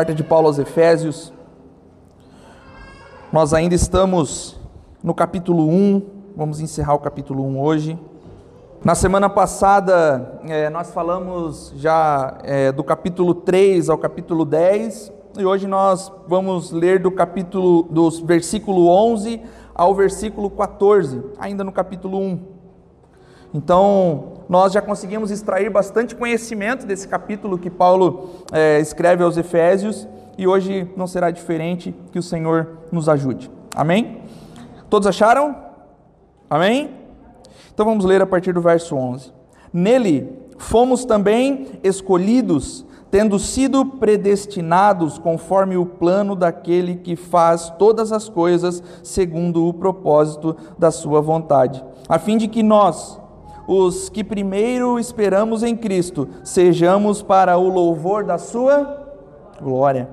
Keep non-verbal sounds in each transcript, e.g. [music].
Carta de Paulo aos Efésios. Nós ainda estamos no capítulo 1, vamos encerrar o capítulo 1 hoje. Na semana passada, é, nós falamos já é, do capítulo 3 ao capítulo 10, e hoje nós vamos ler do capítulo, dos versículo 11 ao versículo 14, ainda no capítulo 1. Então, nós já conseguimos extrair bastante conhecimento desse capítulo que Paulo é, escreve aos Efésios, e hoje não será diferente, que o Senhor nos ajude. Amém? Todos acharam? Amém? Então vamos ler a partir do verso 11. Nele fomos também escolhidos, tendo sido predestinados conforme o plano daquele que faz todas as coisas segundo o propósito da sua vontade, a fim de que nós, os que primeiro esperamos em Cristo, sejamos para o louvor da sua glória.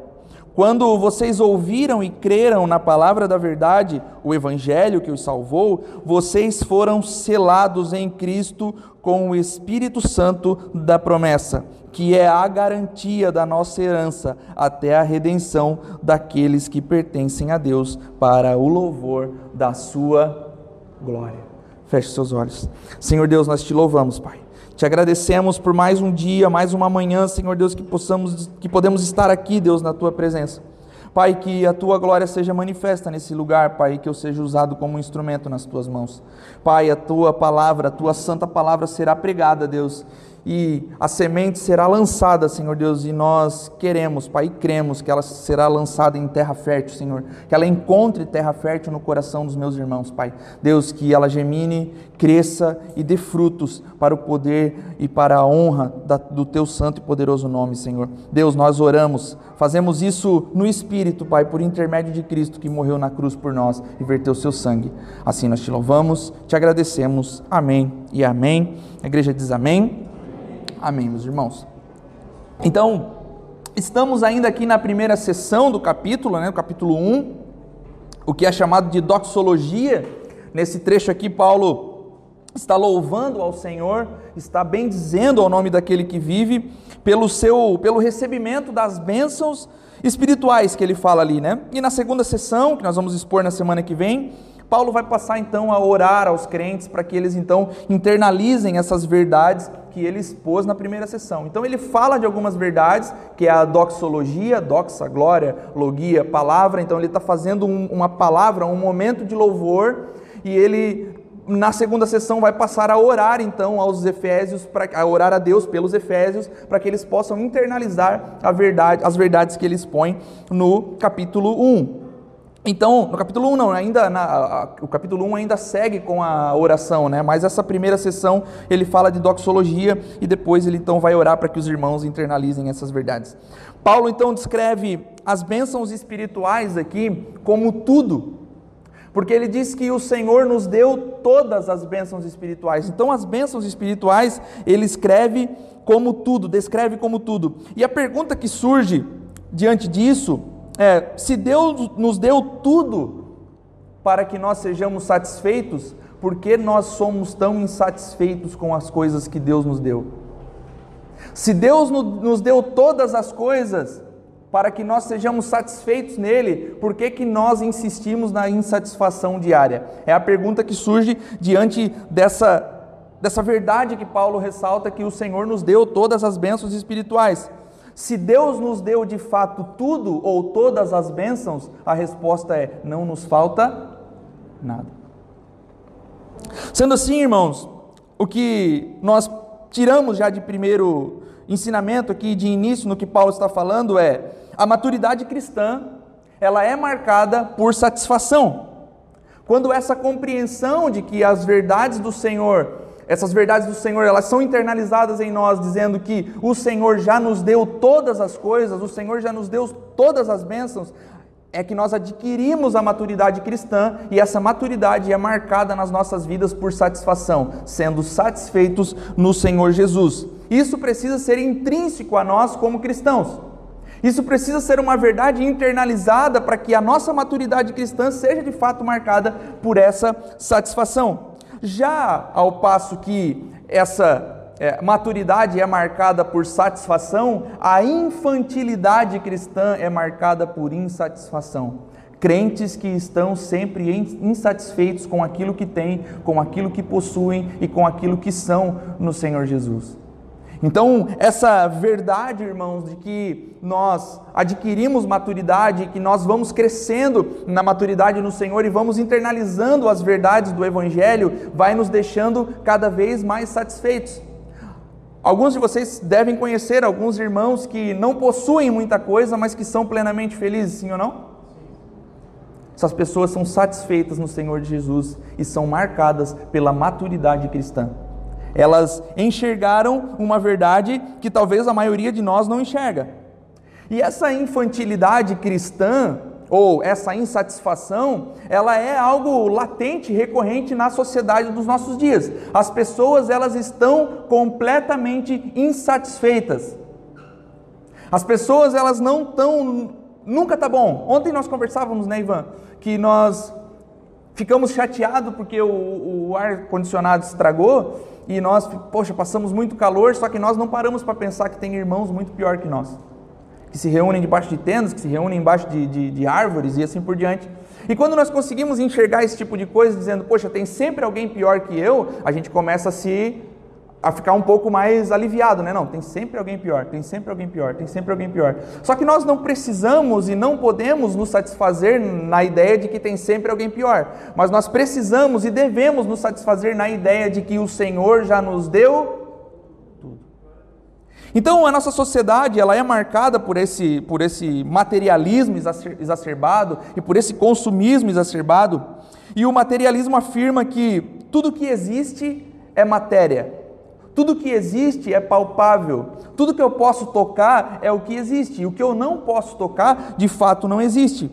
Quando vocês ouviram e creram na palavra da verdade, o evangelho que os salvou, vocês foram selados em Cristo com o Espírito Santo da promessa, que é a garantia da nossa herança até a redenção daqueles que pertencem a Deus para o louvor da sua glória. Feche seus olhos. Senhor Deus, nós te louvamos, Pai. Te agradecemos por mais um dia, mais uma manhã, Senhor Deus, que possamos, que podemos estar aqui, Deus, na tua presença. Pai, que a tua glória seja manifesta nesse lugar, Pai, que eu seja usado como um instrumento nas tuas mãos. Pai, a tua palavra, a tua santa palavra será pregada, Deus, e a semente será lançada, Senhor Deus, e nós queremos, Pai, e cremos que ela será lançada em terra fértil, Senhor, que ela encontre terra fértil no coração dos meus irmãos, Pai. Deus, que ela gemine, cresça e dê frutos para o poder e para a honra do teu santo e poderoso nome, Senhor. Deus, nós oramos, fazemos isso no Espírito, Pai, por intermédio de Cristo que morreu na cruz por nós e verteu seu sangue. Assim nós te louvamos, te agradecemos. Amém e amém. A igreja diz amém. Amém, meus irmãos. Então, estamos ainda aqui na primeira sessão do capítulo, né, capítulo 1, o que é chamado de doxologia. Nesse trecho aqui, Paulo está louvando ao Senhor, está bendizendo ao nome daquele que vive, pelo seu, pelo recebimento das bênçãos espirituais que ele fala ali, né? E na segunda sessão, que nós vamos expor na semana que vem, Paulo vai passar então a orar aos crentes para que eles então internalizem essas verdades que ele expôs na primeira sessão. Então ele fala de algumas verdades, que é a doxologia, doxa, glória, logia, palavra. Então ele está fazendo um, uma palavra, um momento de louvor, e ele na segunda sessão vai passar a orar então aos Efésios, para a orar a Deus pelos Efésios, para que eles possam internalizar a verdade, as verdades que ele expõe no capítulo 1. Então, no capítulo 1 não, ainda na, a, o capítulo 1 ainda segue com a oração, né? Mas essa primeira sessão ele fala de doxologia e depois ele então vai orar para que os irmãos internalizem essas verdades. Paulo então descreve as bênçãos espirituais aqui como tudo. Porque ele diz que o Senhor nos deu todas as bênçãos espirituais. Então, as bênçãos espirituais, ele escreve como tudo, descreve como tudo. E a pergunta que surge diante disso é: se Deus nos deu tudo para que nós sejamos satisfeitos, por que nós somos tão insatisfeitos com as coisas que Deus nos deu? Se Deus nos deu todas as coisas para que nós sejamos satisfeitos nele, por que, que nós insistimos na insatisfação diária? É a pergunta que surge diante dessa, dessa verdade que Paulo ressalta que o Senhor nos deu todas as bênçãos espirituais. Se Deus nos deu de fato tudo ou todas as bênçãos, a resposta é: não nos falta nada. Sendo assim, irmãos, o que nós tiramos já de primeiro ensinamento aqui, de início no que Paulo está falando, é a maturidade cristã, ela é marcada por satisfação. Quando essa compreensão de que as verdades do Senhor essas verdades do Senhor, elas são internalizadas em nós, dizendo que o Senhor já nos deu todas as coisas, o Senhor já nos deu todas as bênçãos. É que nós adquirimos a maturidade cristã e essa maturidade é marcada nas nossas vidas por satisfação, sendo satisfeitos no Senhor Jesus. Isso precisa ser intrínseco a nós como cristãos. Isso precisa ser uma verdade internalizada para que a nossa maturidade cristã seja de fato marcada por essa satisfação. Já ao passo que essa é, maturidade é marcada por satisfação, a infantilidade cristã é marcada por insatisfação. Crentes que estão sempre insatisfeitos com aquilo que têm, com aquilo que possuem e com aquilo que são no Senhor Jesus. Então, essa verdade, irmãos, de que nós adquirimos maturidade, que nós vamos crescendo na maturidade no Senhor e vamos internalizando as verdades do Evangelho, vai nos deixando cada vez mais satisfeitos. Alguns de vocês devem conhecer alguns irmãos que não possuem muita coisa, mas que são plenamente felizes, sim ou não? Essas pessoas são satisfeitas no Senhor Jesus e são marcadas pela maturidade cristã. Elas enxergaram uma verdade que talvez a maioria de nós não enxerga. E essa infantilidade cristã, ou essa insatisfação, ela é algo latente, recorrente na sociedade dos nossos dias. As pessoas, elas estão completamente insatisfeitas. As pessoas, elas não estão, nunca tá bom. Ontem nós conversávamos, né, Ivan, que nós ficamos chateados porque o, o ar condicionado estragou e nós, poxa, passamos muito calor, só que nós não paramos para pensar que tem irmãos muito pior que nós, que se reúnem debaixo de tendas, que se reúnem embaixo de, de, de árvores e assim por diante. E quando nós conseguimos enxergar esse tipo de coisa, dizendo, poxa, tem sempre alguém pior que eu, a gente começa a se a ficar um pouco mais aliviado, né? Não, tem sempre alguém pior, tem sempre alguém pior, tem sempre alguém pior. Só que nós não precisamos e não podemos nos satisfazer na ideia de que tem sempre alguém pior, mas nós precisamos e devemos nos satisfazer na ideia de que o Senhor já nos deu tudo. Então, a nossa sociedade, ela é marcada por esse por esse materialismo exacerbado e por esse consumismo exacerbado, e o materialismo afirma que tudo que existe é matéria tudo que existe é palpável. Tudo que eu posso tocar é o que existe. E o que eu não posso tocar, de fato, não existe.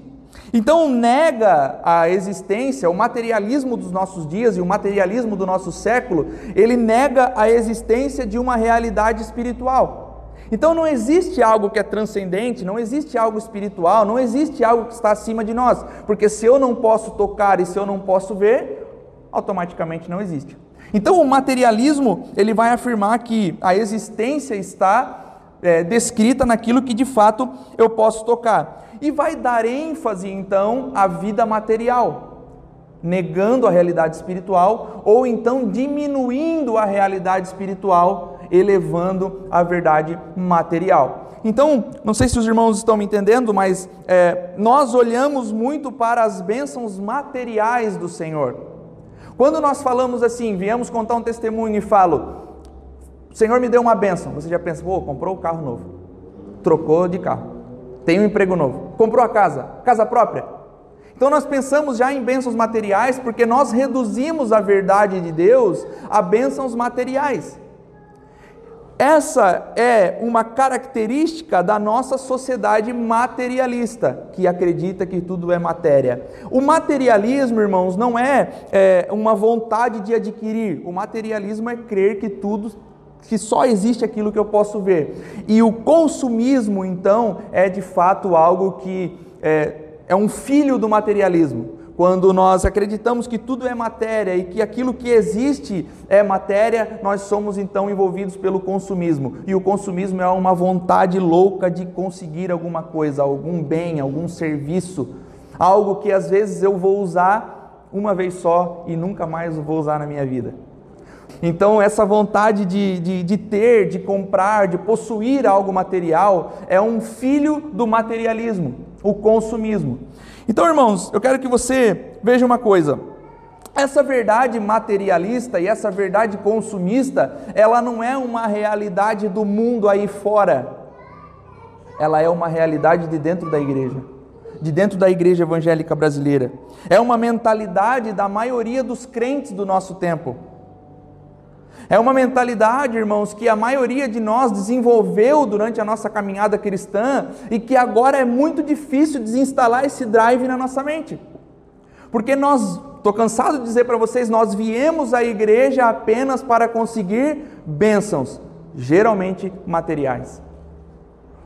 Então, nega a existência, o materialismo dos nossos dias e o materialismo do nosso século, ele nega a existência de uma realidade espiritual. Então, não existe algo que é transcendente, não existe algo espiritual, não existe algo que está acima de nós, porque se eu não posso tocar e se eu não posso ver, automaticamente não existe. Então, o materialismo ele vai afirmar que a existência está é, descrita naquilo que de fato eu posso tocar e vai dar ênfase então à vida material, negando a realidade espiritual ou então diminuindo a realidade espiritual, elevando a verdade material. Então, não sei se os irmãos estão me entendendo, mas é, nós olhamos muito para as bênçãos materiais do Senhor. Quando nós falamos assim, viemos contar um testemunho e falo, o Senhor me deu uma bênção, você já pensa, pô, comprou o um carro novo, trocou de carro, tem um emprego novo, comprou a casa, casa própria. Então nós pensamos já em bênçãos materiais porque nós reduzimos a verdade de Deus a bênçãos materiais. Essa é uma característica da nossa sociedade materialista, que acredita que tudo é matéria. O materialismo, irmãos, não é, é uma vontade de adquirir, o materialismo é crer que tudo que só existe aquilo que eu posso ver. E o consumismo, então, é de fato algo que é, é um filho do materialismo. Quando nós acreditamos que tudo é matéria e que aquilo que existe é matéria, nós somos então envolvidos pelo consumismo. E o consumismo é uma vontade louca de conseguir alguma coisa, algum bem, algum serviço, algo que às vezes eu vou usar uma vez só e nunca mais vou usar na minha vida. Então, essa vontade de, de, de, ter, de comprar, de possuir algo material, é um filho do materialismo, o consumismo. Então, irmãos, eu quero que você veja uma coisa. Essa verdade materialista e essa verdade consumista, ela não é uma realidade do mundo aí fora. Ela é uma realidade de dentro da igreja, de dentro da igreja evangélica brasileira. É uma mentalidade da maioria dos crentes do nosso tempo. É uma mentalidade, irmãos, que a maioria de nós desenvolveu durante a nossa caminhada cristã e que agora é muito difícil desinstalar esse drive na nossa mente. Porque nós, estou cansado de dizer para vocês, nós viemos à igreja apenas para conseguir bênçãos, geralmente materiais.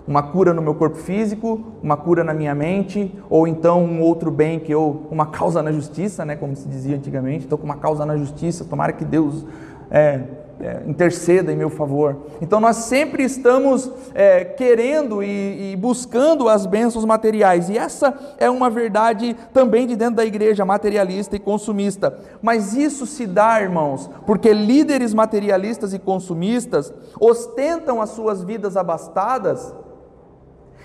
Uma cura no meu corpo físico, uma cura na minha mente, ou então um outro bem que eu, uma causa na justiça, né, como se dizia antigamente, estou com uma causa na justiça, tomara que Deus é, é, interceda em meu favor. Então nós sempre estamos é, querendo e, e, buscando as bênçãos materiais, e essa é uma verdade também de dentro da igreja, materialista e consumista. Mas isso se dá, irmãos, porque líderes materialistas e consumistas ostentam as suas vidas abastadas.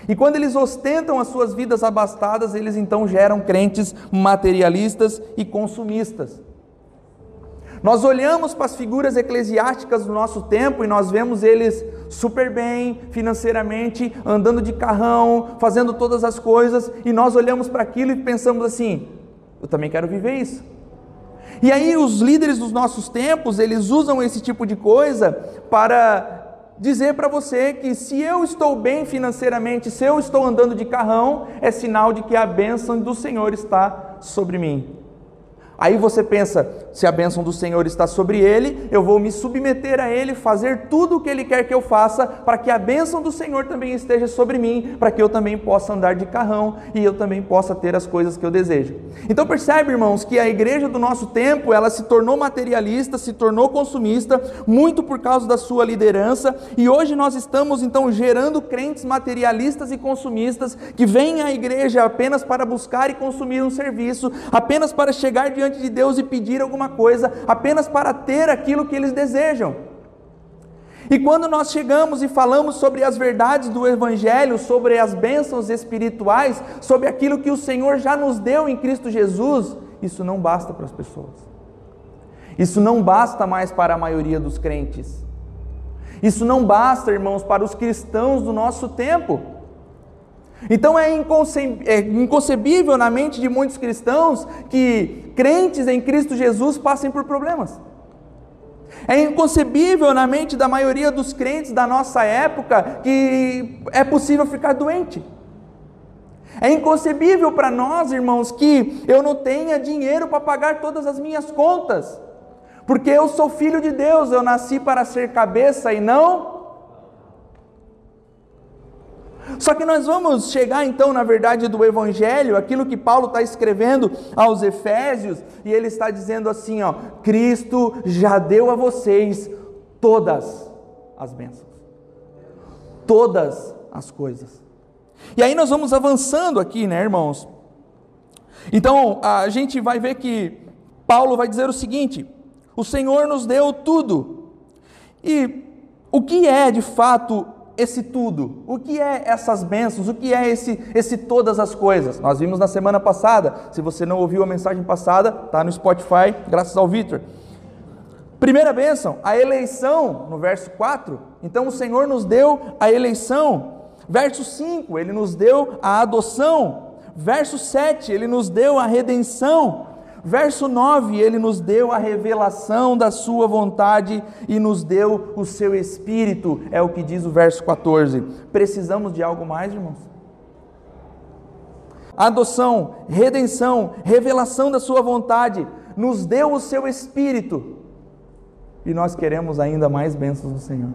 E quando eles ostentam as suas vidas abastadas, eles então geram crentes materialistas e consumistas. Nós olhamos para as figuras eclesiásticas do nosso tempo e nós vemos eles super bem financeiramente, andando de carrão, fazendo todas as coisas, e nós olhamos para aquilo e pensamos assim: eu também quero viver isso. E aí os líderes dos nossos tempos, eles usam esse tipo de coisa para dizer para você que se eu estou bem financeiramente, se eu estou andando de carrão, é sinal de que a bênção do Senhor está sobre mim. Aí você pensa, se a bênção do Senhor está sobre ele, eu vou me submeter a ele, fazer tudo o que ele quer que eu faça, para que a bênção do Senhor também esteja sobre mim, para que eu também possa andar de carrão e eu também possa ter as coisas que eu desejo. Então percebe, irmãos, que a igreja do nosso tempo, ela se tornou materialista, se tornou consumista, muito por causa da sua liderança, e hoje nós estamos então gerando crentes materialistas e consumistas que vêm à igreja apenas para buscar e consumir um serviço, apenas para chegar diante diante de Deus e pedir alguma coisa apenas para ter aquilo que eles desejam. E quando nós chegamos e falamos sobre as verdades do Evangelho, sobre as bênçãos espirituais, sobre aquilo que o Senhor já nos deu em Cristo Jesus, isso não basta para as pessoas. Isso não basta mais para a maioria dos crentes. Isso não basta, irmãos, para os cristãos do nosso tempo. Então é, é inconcebível na mente de muitos cristãos que crentes em Cristo Jesus passem por problemas. É inconcebível na mente da maioria dos crentes da nossa época que é possível ficar doente. É inconcebível para nós, irmãos, que eu não tenha dinheiro para pagar todas as minhas contas, porque eu sou filho de Deus, eu nasci para ser cabeça e não só que nós vamos chegar então, na verdade, do Evangelho, aquilo que Paulo está escrevendo aos Efésios, e ele está dizendo assim: ó, Cristo já deu a vocês todas as bênçãos, todas as coisas. E aí nós vamos avançando aqui, né, irmãos? Então a gente vai ver que Paulo vai dizer o seguinte: o Senhor nos deu tudo. E o que é de fato esse tudo? O que é essas bênçãos? O que é esse, esse todas as coisas? Nós vimos na semana passada. Se você não ouviu a mensagem passada, está no Spotify, graças ao Vitor. Primeira bênção, a eleição, no verso 4. Então o Senhor nos deu a eleição. Verso 5, ele nos deu a adoção. Verso 7, ele nos deu a redenção. Verso 9, ele nos deu a revelação da sua vontade e nos deu o seu espírito, é o que diz o verso 14. Precisamos de algo mais, irmãos? Adoção, redenção, revelação da sua vontade, nos deu o seu espírito. E nós queremos ainda mais bênçãos do Senhor.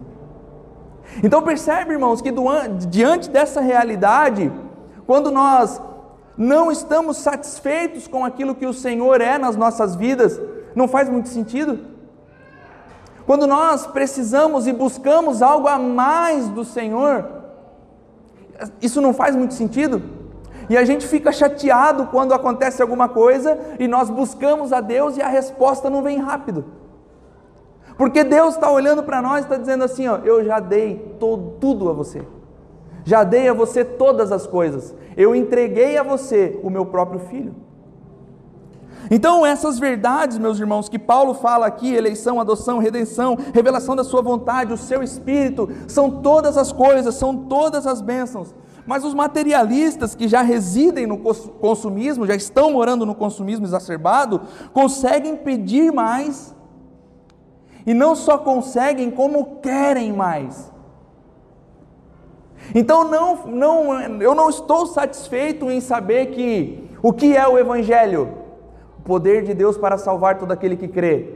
Então percebe, irmãos, que diante dessa realidade, quando nós não estamos satisfeitos com aquilo que o Senhor é nas nossas vidas, não faz muito sentido? Quando nós precisamos e buscamos algo a mais do Senhor, isso não faz muito sentido? E a gente fica chateado quando acontece alguma coisa e nós buscamos a Deus e a resposta não vem rápido. Porque Deus está olhando para nós e está dizendo assim: ó, eu já dei todo, tudo a você. Já dei a você todas as coisas. Eu entreguei a você o meu próprio filho. Então, essas verdades, meus irmãos, que Paulo fala aqui, eleição, adoção, redenção, revelação da sua vontade, o seu espírito, são todas as coisas, são todas as bênçãos. Mas os materialistas que já residem no consumismo, já estão morando no consumismo exacerbado, conseguem pedir mais, e não só conseguem, como querem mais. Então não, não, eu não estou satisfeito em saber que o que é o Evangelho? O poder de Deus para salvar todo aquele que crê.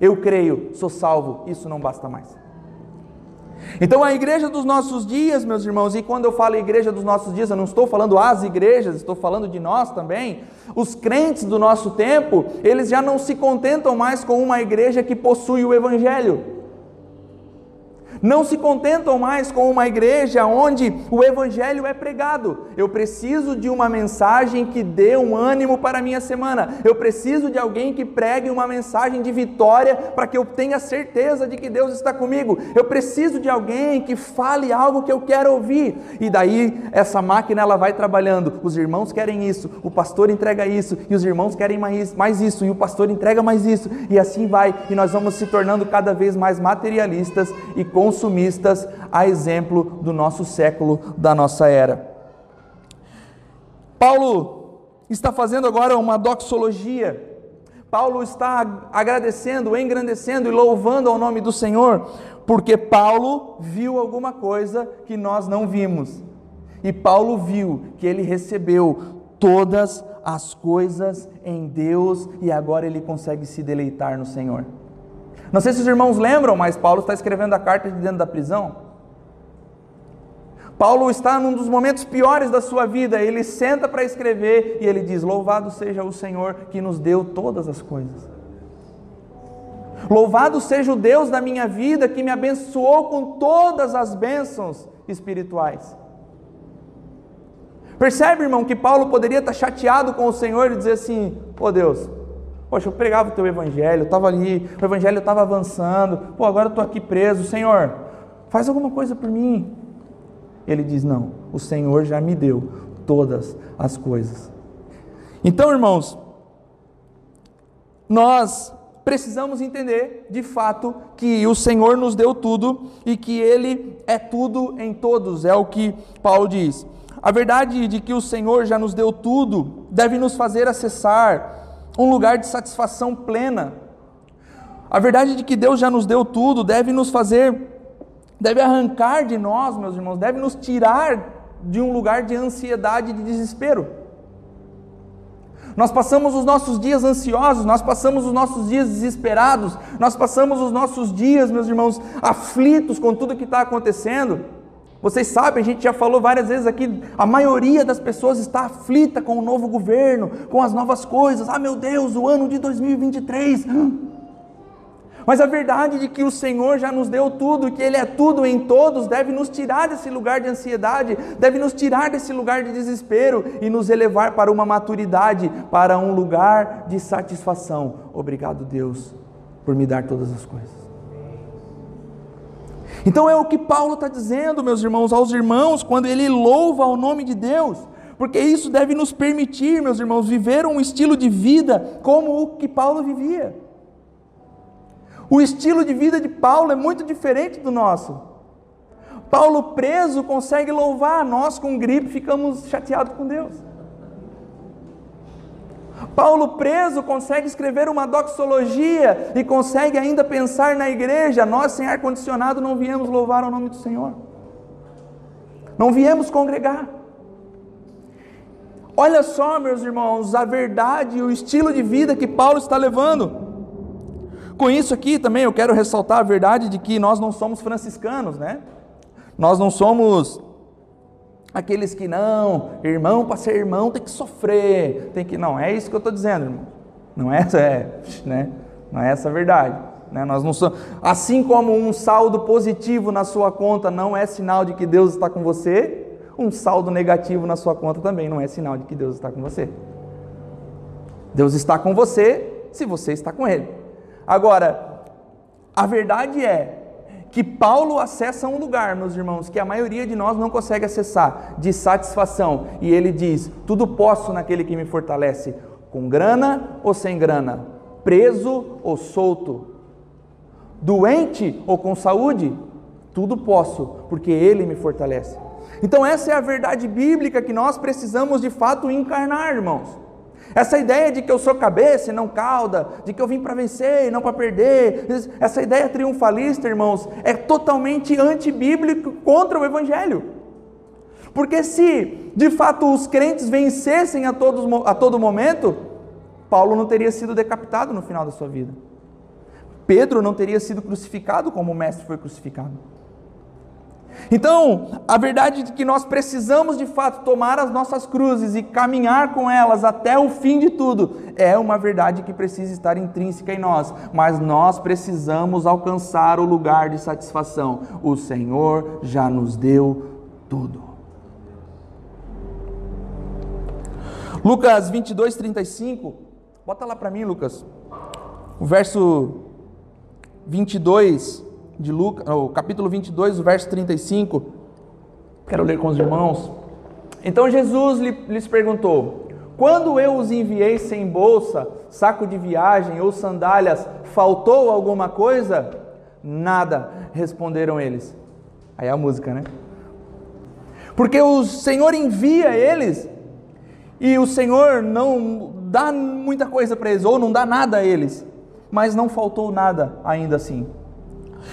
Eu creio, sou salvo, isso não basta mais. Então a igreja dos nossos dias, meus irmãos, e quando eu falo igreja dos nossos dias, eu não estou falando as igrejas, estou falando de nós também. Os crentes do nosso tempo, eles já não se contentam mais com uma igreja que possui o evangelho. Não se contentam mais com uma igreja onde o evangelho é pregado. Eu preciso de uma mensagem que dê um ânimo para a minha semana. Eu preciso de alguém que pregue uma mensagem de vitória para que eu tenha certeza de que Deus está comigo. Eu preciso de alguém que fale algo que eu quero ouvir. E daí essa máquina ela vai trabalhando. Os irmãos querem isso, o pastor entrega isso, e os irmãos querem mais, mais isso, e o pastor entrega mais isso, e assim vai. E nós vamos se tornando cada vez mais materialistas e com consumistas, a exemplo do nosso século, da nossa era. Paulo está fazendo agora uma doxologia. Paulo está agradecendo, engrandecendo e louvando ao nome do Senhor, porque Paulo viu alguma coisa que nós não vimos. E Paulo viu que ele recebeu todas as coisas em Deus e agora ele consegue se deleitar no Senhor. Não sei se os irmãos lembram, mas Paulo está escrevendo a carta de dentro da prisão. Paulo está num dos momentos piores da sua vida, ele senta para escrever e ele diz: Louvado seja o Senhor que nos deu todas as coisas. Louvado seja o Deus da minha vida que me abençoou com todas as bênçãos espirituais. Percebe, irmão, que Paulo poderia estar chateado com o Senhor e dizer assim: Ô oh Deus, Poxa, eu pregava o teu evangelho, eu estava ali, o evangelho estava avançando, pô, agora eu estou aqui preso, Senhor, faz alguma coisa por mim. Ele diz: Não, o Senhor já me deu todas as coisas. Então, irmãos, nós precisamos entender de fato que o Senhor nos deu tudo e que Ele é tudo em todos, é o que Paulo diz. A verdade de que o Senhor já nos deu tudo deve nos fazer acessar um lugar de satisfação plena. A verdade de que Deus já nos deu tudo deve nos fazer, deve arrancar de nós, meus irmãos, deve nos tirar de um lugar de ansiedade e de desespero. Nós passamos os nossos dias ansiosos, nós passamos os nossos dias desesperados, nós passamos os nossos dias, meus irmãos, aflitos com tudo que está acontecendo. Vocês sabem, a gente já falou várias vezes aqui, a maioria das pessoas está aflita com o novo governo, com as novas coisas. Ah, meu Deus, o ano de 2023. Mas a verdade de que o Senhor já nos deu tudo, que Ele é tudo em todos, deve nos tirar desse lugar de ansiedade, deve nos tirar desse lugar de desespero e nos elevar para uma maturidade, para um lugar de satisfação. Obrigado, Deus, por me dar todas as coisas. Então é o que Paulo está dizendo, meus irmãos, aos irmãos, quando ele louva o nome de Deus, porque isso deve nos permitir, meus irmãos, viver um estilo de vida como o que Paulo vivia. O estilo de vida de Paulo é muito diferente do nosso. Paulo preso consegue louvar, nós com gripe ficamos chateados com Deus. Paulo preso consegue escrever uma doxologia e consegue ainda pensar na igreja. Nós, sem ar-condicionado, não viemos louvar o nome do Senhor. Não viemos congregar. Olha só, meus irmãos, a verdade e o estilo de vida que Paulo está levando. Com isso aqui também eu quero ressaltar a verdade de que nós não somos franciscanos, né? Nós não somos Aqueles que não, irmão, para ser irmão tem que sofrer, tem que não é isso que eu estou dizendo, irmão. Não é, é, né? Não é essa a verdade. Né? Nós não somos, assim como um saldo positivo na sua conta não é sinal de que Deus está com você, um saldo negativo na sua conta também não é sinal de que Deus está com você. Deus está com você se você está com Ele. Agora, a verdade é que Paulo acessa um lugar, meus irmãos, que a maioria de nós não consegue acessar, de satisfação. E ele diz: Tudo posso naquele que me fortalece, com grana ou sem grana, preso ou solto, doente ou com saúde, tudo posso, porque ele me fortalece. Então, essa é a verdade bíblica que nós precisamos de fato encarnar, irmãos. Essa ideia de que eu sou cabeça e não cauda, de que eu vim para vencer e não para perder, essa ideia triunfalista, irmãos, é totalmente antibíblico contra o Evangelho. Porque se de fato os crentes vencessem a, todos, a todo momento, Paulo não teria sido decapitado no final da sua vida. Pedro não teria sido crucificado como o Mestre foi crucificado. Então, a verdade é que nós precisamos de fato tomar as nossas cruzes e caminhar com elas até o fim de tudo, é uma verdade que precisa estar intrínseca em nós, mas nós precisamos alcançar o lugar de satisfação. O Senhor já nos deu tudo. Lucas 22, 35. Bota lá para mim, Lucas. O verso 22 de Lucas, o capítulo 22, o verso 35. Quero ler com os irmãos. Então Jesus lhes perguntou: Quando eu os enviei sem bolsa, saco de viagem ou sandálias, faltou alguma coisa? Nada, responderam eles. Aí é a música, né? Porque o Senhor envia eles e o Senhor não dá muita coisa para eles, ou não dá nada a eles, mas não faltou nada ainda assim.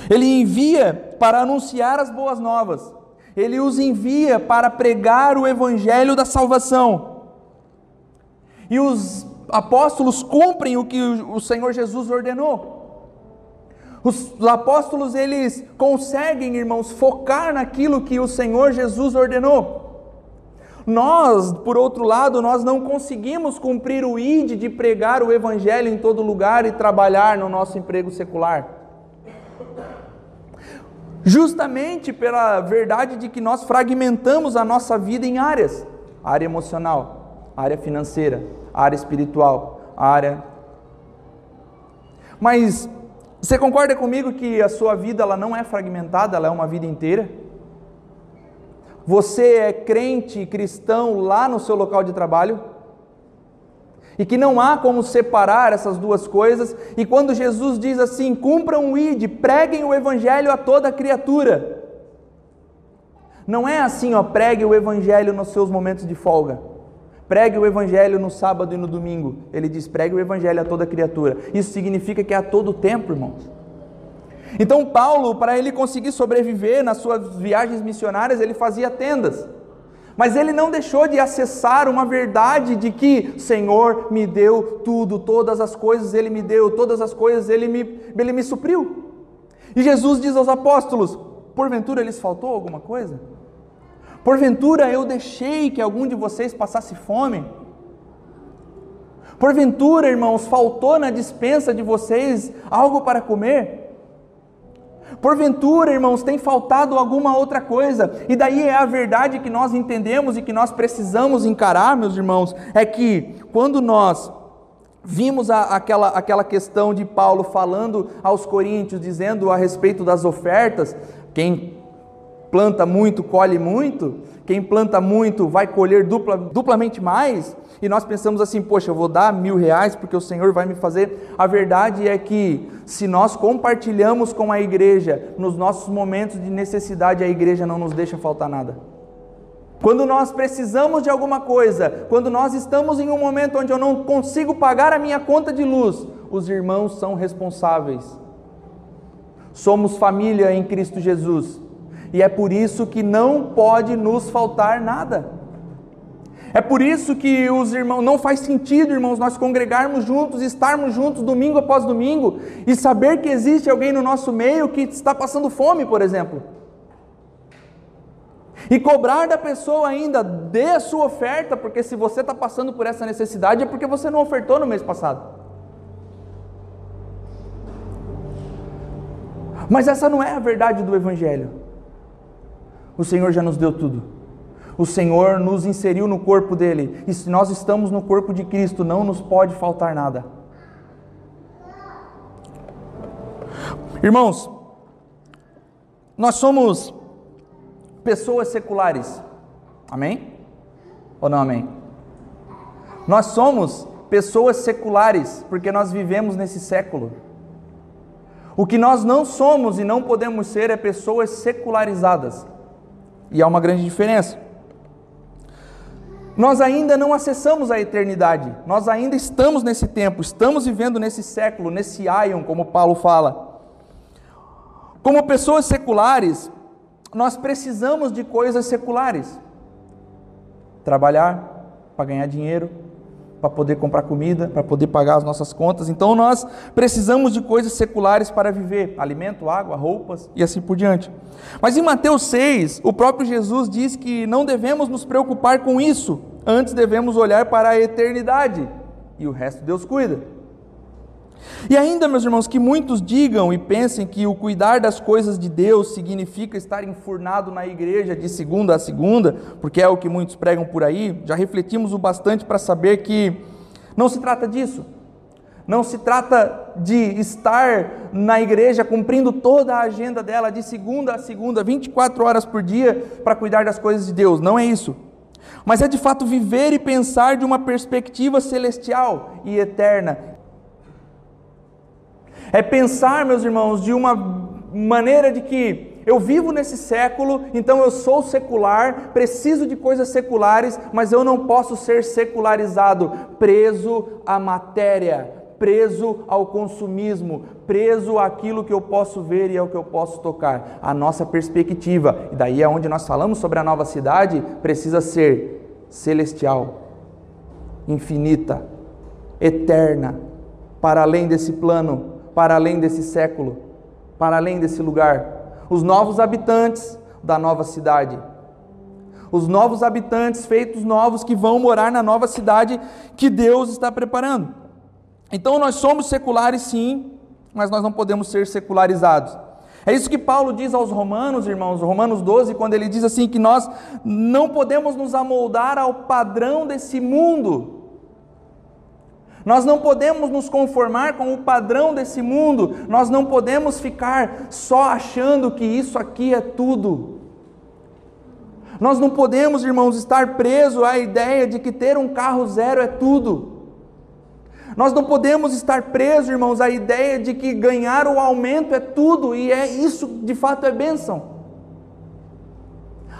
Ele envia para anunciar as boas novas, ele os envia para pregar o evangelho da salvação. E os apóstolos cumprem o que o Senhor Jesus ordenou. Os apóstolos eles conseguem, irmãos, focar naquilo que o Senhor Jesus ordenou. Nós, por outro lado, nós não conseguimos cumprir o ID de pregar o evangelho em todo lugar e trabalhar no nosso emprego secular. Justamente pela verdade de que nós fragmentamos a nossa vida em áreas: área emocional, área financeira, área espiritual, área Mas você concorda comigo que a sua vida ela não é fragmentada, ela é uma vida inteira? Você é crente cristão lá no seu local de trabalho? E que não há como separar essas duas coisas, e quando Jesus diz assim: cumpram o ID, preguem o evangelho a toda criatura. Não é assim, ó, pregue o evangelho nos seus momentos de folga. Pregue o evangelho no sábado e no domingo. Ele diz: pregue o evangelho a toda criatura. Isso significa que é a todo tempo, irmãos. Então, Paulo, para ele conseguir sobreviver nas suas viagens missionárias, ele fazia tendas. Mas ele não deixou de acessar uma verdade de que Senhor me deu tudo, todas as coisas Ele me deu, todas as coisas Ele me, ele me supriu. E Jesus diz aos apóstolos: porventura lhes faltou alguma coisa? Porventura eu deixei que algum de vocês passasse fome? Porventura, irmãos, faltou na dispensa de vocês algo para comer? Porventura, irmãos, tem faltado alguma outra coisa, e daí é a verdade que nós entendemos e que nós precisamos encarar, meus irmãos, é que quando nós vimos a, aquela, aquela questão de Paulo falando aos coríntios, dizendo a respeito das ofertas, quem planta muito, colhe muito, quem planta muito vai colher dupla, duplamente mais, e nós pensamos assim, poxa, eu vou dar mil reais porque o Senhor vai me fazer. A verdade é que se nós compartilhamos com a igreja nos nossos momentos de necessidade, a igreja não nos deixa faltar nada. Quando nós precisamos de alguma coisa, quando nós estamos em um momento onde eu não consigo pagar a minha conta de luz, os irmãos são responsáveis. Somos família em Cristo Jesus. E é por isso que não pode nos faltar nada. É por isso que os irmãos, não faz sentido, irmãos, nós congregarmos juntos, estarmos juntos domingo após domingo e saber que existe alguém no nosso meio que está passando fome, por exemplo. E cobrar da pessoa ainda, dê a sua oferta, porque se você está passando por essa necessidade é porque você não ofertou no mês passado. Mas essa não é a verdade do Evangelho. O Senhor já nos deu tudo o Senhor nos inseriu no corpo dele, e se nós estamos no corpo de Cristo, não nos pode faltar nada. Irmãos, nós somos pessoas seculares, amém? Ou não amém? Nós somos pessoas seculares, porque nós vivemos nesse século. O que nós não somos e não podemos ser é pessoas secularizadas. E há uma grande diferença. Nós ainda não acessamos a eternidade, nós ainda estamos nesse tempo, estamos vivendo nesse século, nesse aion, como Paulo fala. Como pessoas seculares, nós precisamos de coisas seculares: trabalhar para ganhar dinheiro, para poder comprar comida, para poder pagar as nossas contas. Então nós precisamos de coisas seculares para viver: alimento, água, roupas e assim por diante. Mas em Mateus 6, o próprio Jesus diz que não devemos nos preocupar com isso, antes devemos olhar para a eternidade e o resto Deus cuida. E ainda, meus irmãos, que muitos digam e pensem que o cuidar das coisas de Deus significa estar enfurnado na igreja de segunda a segunda, porque é o que muitos pregam por aí, já refletimos o bastante para saber que não se trata disso. Não se trata de estar na igreja cumprindo toda a agenda dela de segunda a segunda, 24 horas por dia, para cuidar das coisas de Deus. Não é isso. Mas é de fato viver e pensar de uma perspectiva celestial e eterna, é pensar, meus irmãos, de uma maneira de que eu vivo nesse século, então eu sou secular, preciso de coisas seculares, mas eu não posso ser secularizado, preso à matéria, preso ao consumismo, preso àquilo que eu posso ver e ao que eu posso tocar. A nossa perspectiva, e daí é onde nós falamos sobre a nova cidade, precisa ser celestial, infinita, eterna, para além desse plano para além desse século, para além desse lugar. Os novos habitantes da nova cidade. Os novos habitantes feitos novos que vão morar na nova cidade que Deus está preparando. Então nós somos seculares sim, mas nós não podemos ser secularizados. É isso que Paulo diz aos Romanos, irmãos, Romanos 12, quando ele diz assim que nós não podemos nos amoldar ao padrão desse mundo, nós não podemos nos conformar com o padrão desse mundo, nós não podemos ficar só achando que isso aqui é tudo. Nós não podemos, irmãos, estar presos à ideia de que ter um carro zero é tudo. Nós não podemos estar presos, irmãos, à ideia de que ganhar o aumento é tudo e é isso de fato é bênção.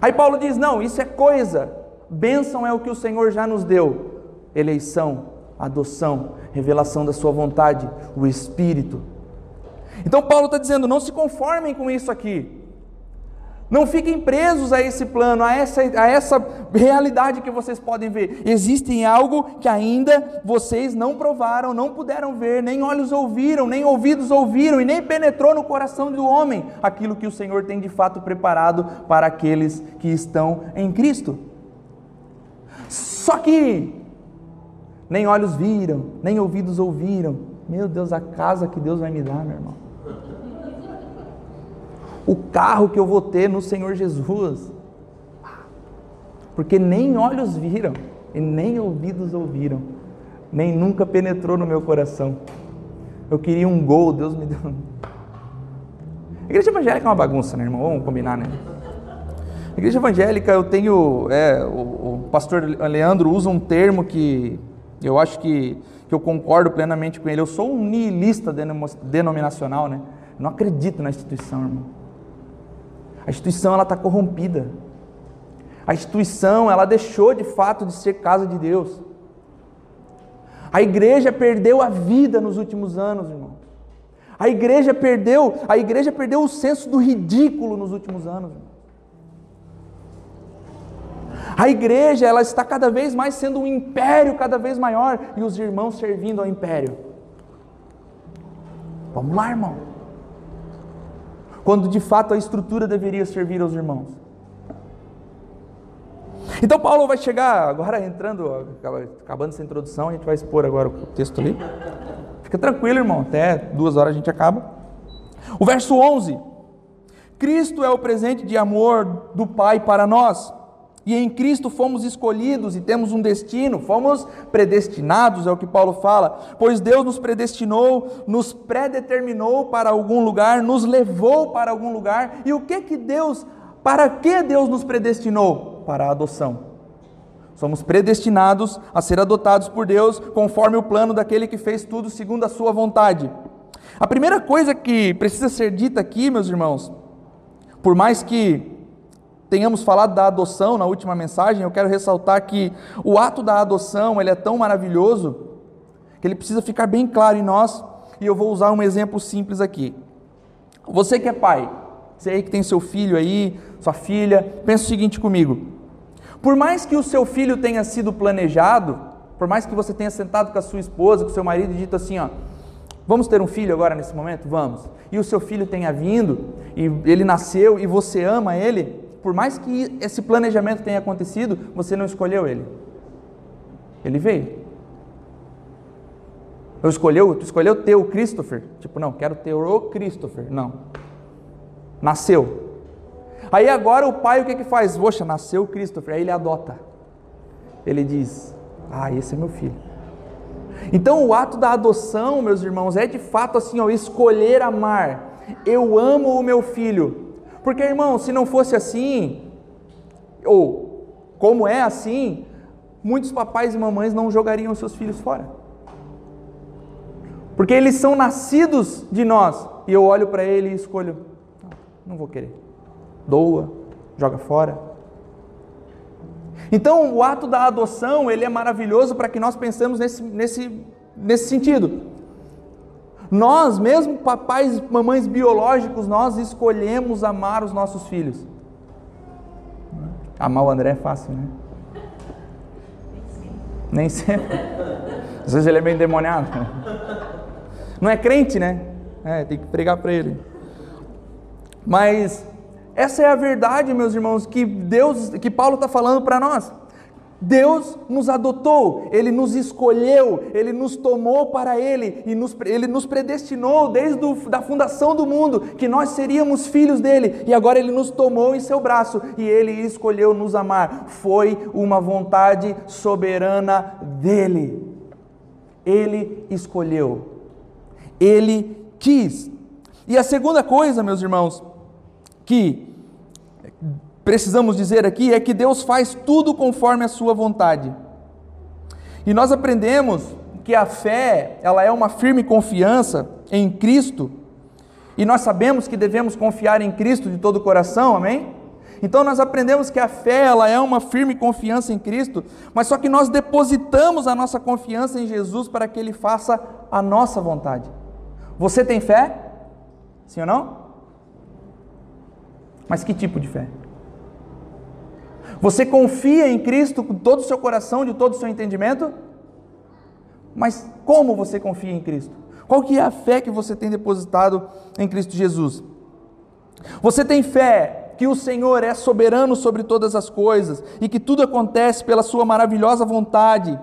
Aí Paulo diz: não, isso é coisa, bênção é o que o Senhor já nos deu, eleição, adoção, revelação da sua vontade, o Espírito. Então Paulo está dizendo: não se conformem com isso aqui. Não fiquem presos a esse plano, a essa, a essa realidade que vocês podem ver. Existe algo que ainda vocês não provaram, não puderam ver, nem olhos ouviram, nem ouvidos ouviram, e nem penetrou no coração do homem aquilo que o Senhor tem de fato preparado para aqueles que estão em Cristo. Só que nem olhos viram, nem ouvidos ouviram. Meu Deus, a casa que Deus vai me dar, meu irmão. O carro que eu vou ter no Senhor Jesus. Porque nem olhos viram, e nem ouvidos ouviram, nem nunca penetrou no meu coração. Eu queria um gol, Deus me deu. A igreja evangélica é uma bagunça, né, irmão? Vamos combinar, né? A igreja evangélica, eu tenho. É, o, o pastor Leandro usa um termo que eu acho que, que eu concordo plenamente com ele. Eu sou um nihilista denominacional, né? não acredito na instituição, irmão. A instituição ela está corrompida. A instituição ela deixou de fato de ser casa de Deus. A igreja perdeu a vida nos últimos anos, irmão. A igreja perdeu, a igreja perdeu o senso do ridículo nos últimos anos. Irmão. A igreja, ela está cada vez mais sendo um império cada vez maior e os irmãos servindo ao império. Vamos lá, irmão. Quando de fato a estrutura deveria servir aos irmãos. Então Paulo vai chegar, agora entrando, acabando essa introdução, a gente vai expor agora o texto ali. Fica tranquilo, irmão, até duas horas a gente acaba. O verso 11: Cristo é o presente de amor do Pai para nós e em Cristo fomos escolhidos e temos um destino, fomos predestinados, é o que Paulo fala, pois Deus nos predestinou, nos predeterminou para algum lugar, nos levou para algum lugar. E o que que Deus, para que Deus nos predestinou? Para a adoção. Somos predestinados a ser adotados por Deus conforme o plano daquele que fez tudo segundo a sua vontade. A primeira coisa que precisa ser dita aqui, meus irmãos, por mais que tenhamos falado da adoção na última mensagem, eu quero ressaltar que o ato da adoção ele é tão maravilhoso que ele precisa ficar bem claro em nós, e eu vou usar um exemplo simples aqui. Você que é pai, você aí que tem seu filho aí, sua filha, pensa o seguinte comigo: por mais que o seu filho tenha sido planejado, Por mais que você tenha sentado com a sua esposa, com o seu marido e dito assim, ó, vamos ter um filho agora nesse momento? Vamos. E o seu filho tenha vindo, e ele nasceu, e você ama ele, por mais que esse planejamento tenha acontecido, você não escolheu ele. Ele veio. Eu escolheu, tu escolheu ter o Christopher? Tipo, não, quero ter o Christopher. Não. Nasceu. Aí agora o pai o que que faz? Poxa, nasceu o Christopher. Aí ele adota. Ele diz: Ah, esse é meu filho. Então o ato da adoção, meus irmãos, é de fato assim, ó, escolher amar. Eu amo o meu filho. Porque, irmão, se não fosse assim, ou como é assim, muitos papais e mamães não jogariam seus filhos fora. Porque eles são nascidos de nós. E eu olho para ele e escolho, não vou querer. Doa, joga fora. Então, o ato da adoção, ele é maravilhoso para que nós pensemos nesse, nesse, nesse sentido. Nós, mesmo papais e mamães biológicos, nós escolhemos amar os nossos filhos. Amar o André é fácil, né? Nem sempre. Às vezes ele é meio endemoniado. Não é crente, né? É, tem que pregar para ele. Mas essa é a verdade, meus irmãos, que Deus, que Paulo está falando para nós. Deus nos adotou, Ele nos escolheu, Ele nos tomou para Ele e nos, Ele nos predestinou desde a da fundação do mundo que nós seríamos filhos dele e agora Ele nos tomou em seu braço e Ele escolheu nos amar. Foi uma vontade soberana dele. Ele escolheu. Ele quis. E a segunda coisa, meus irmãos, que precisamos dizer aqui é que Deus faz tudo conforme a sua vontade. E nós aprendemos que a fé, ela é uma firme confiança em Cristo, e nós sabemos que devemos confiar em Cristo de todo o coração, amém? Então nós aprendemos que a fé, ela é uma firme confiança em Cristo, mas só que nós depositamos a nossa confiança em Jesus para que ele faça a nossa vontade. Você tem fé? Sim ou não? Mas que tipo de fé? Você confia em Cristo com todo o seu coração, de todo o seu entendimento? Mas como você confia em Cristo? Qual que é a fé que você tem depositado em Cristo Jesus? Você tem fé que o Senhor é soberano sobre todas as coisas e que tudo acontece pela sua maravilhosa vontade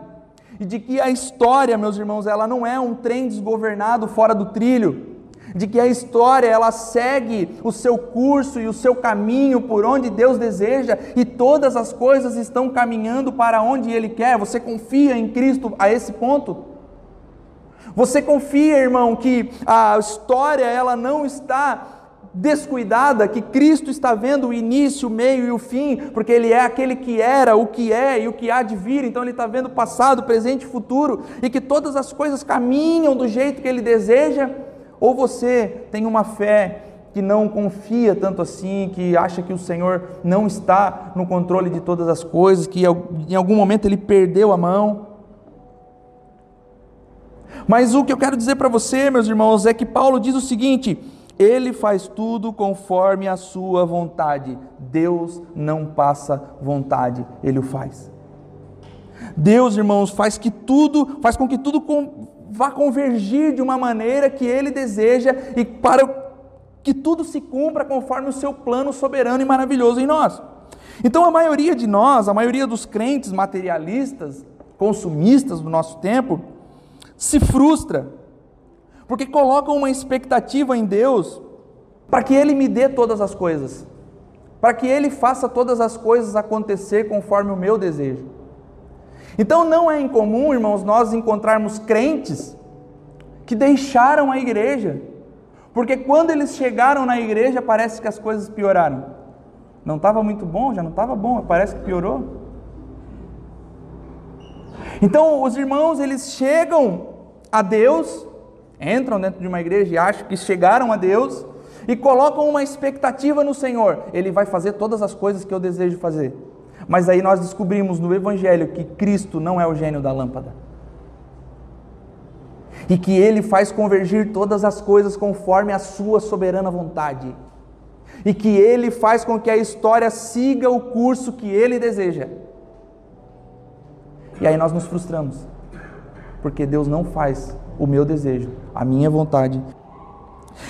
e de que a história, meus irmãos, ela não é um trem desgovernado fora do trilho, de que a história ela segue o seu curso e o seu caminho por onde Deus deseja e todas as coisas estão caminhando para onde Ele quer. Você confia em Cristo a esse ponto? Você confia, irmão, que a história ela não está descuidada, que Cristo está vendo o início, o meio e o fim, porque Ele é aquele que era, o que é e o que há de vir, então Ele está vendo passado, presente e futuro, e que todas as coisas caminham do jeito que Ele deseja, ou você tem uma fé que não confia tanto assim, que acha que o Senhor não está no controle de todas as coisas, que em algum momento Ele perdeu a mão. Mas o que eu quero dizer para você, meus irmãos, é que Paulo diz o seguinte: ele faz tudo conforme a sua vontade. Deus não passa vontade, ele o faz. Deus, irmãos, faz que tudo, faz com que tudo com, vá convergir de uma maneira que ele deseja e para que tudo se cumpra conforme o seu plano soberano e maravilhoso em nós. Então a maioria de nós, a maioria dos crentes materialistas, consumistas do nosso tempo, se frustra porque colocam uma expectativa em Deus para que Ele me dê todas as coisas, para que Ele faça todas as coisas acontecer conforme o meu desejo. Então não é incomum, irmãos, nós encontrarmos crentes que deixaram a igreja, porque quando eles chegaram na igreja parece que as coisas pioraram. Não estava muito bom, já não estava bom, parece que piorou. Então os irmãos eles chegam a Deus entram dentro de uma igreja e acham que chegaram a Deus e colocam uma expectativa no Senhor. Ele vai fazer todas as coisas que eu desejo fazer. Mas aí nós descobrimos no Evangelho que Cristo não é o gênio da lâmpada. E que Ele faz convergir todas as coisas conforme a Sua soberana vontade. E que Ele faz com que a história siga o curso que Ele deseja. E aí nós nos frustramos, porque Deus não faz o meu desejo, a minha vontade.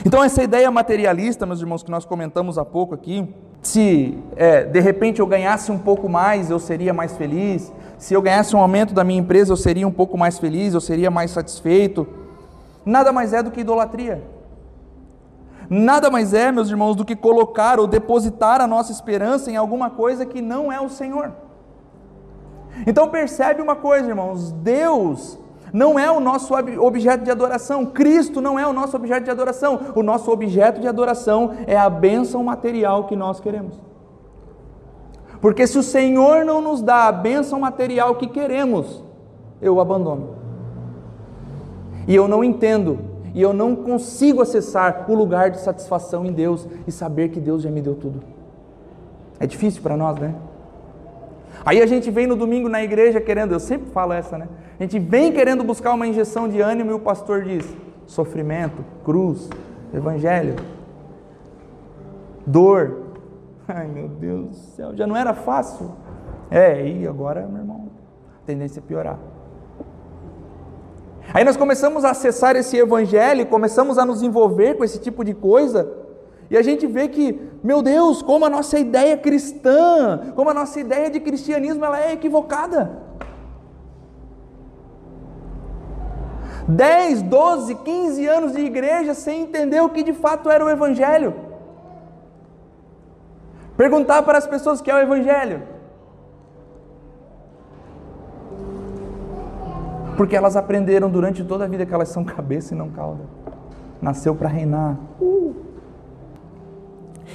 Então, essa ideia materialista, meus irmãos, que nós comentamos há pouco aqui, se é, de repente eu ganhasse um pouco mais, eu seria mais feliz. Se eu ganhasse um aumento da minha empresa, eu seria um pouco mais feliz, eu seria mais satisfeito. Nada mais é do que idolatria. Nada mais é, meus irmãos, do que colocar ou depositar a nossa esperança em alguma coisa que não é o Senhor. Então percebe uma coisa, irmãos: Deus não é o nosso objeto de adoração, Cristo não é o nosso objeto de adoração. O nosso objeto de adoração é a bênção material que nós queremos. Porque se o Senhor não nos dá a bênção material que queremos, eu abandono. E eu não entendo, e eu não consigo acessar o lugar de satisfação em Deus e saber que Deus já me deu tudo. É difícil para nós, né? Aí a gente vem no domingo na igreja querendo, eu sempre falo essa, né? A gente vem querendo buscar uma injeção de ânimo e o pastor diz: sofrimento, cruz, evangelho, dor. [laughs] Ai meu Deus do céu, já não era fácil. É, e agora, meu irmão, a tendência é piorar. Aí nós começamos a acessar esse evangelho, começamos a nos envolver com esse tipo de coisa, e a gente vê que, meu Deus, como a nossa ideia cristã, como a nossa ideia de cristianismo ela é equivocada. 10, 12, 15 anos de igreja sem entender o que de fato era o Evangelho. Perguntar para as pessoas o que é o Evangelho. Porque elas aprenderam durante toda a vida que elas são [laughs] cabeça e não cauda. Nasceu para reinar. Uh.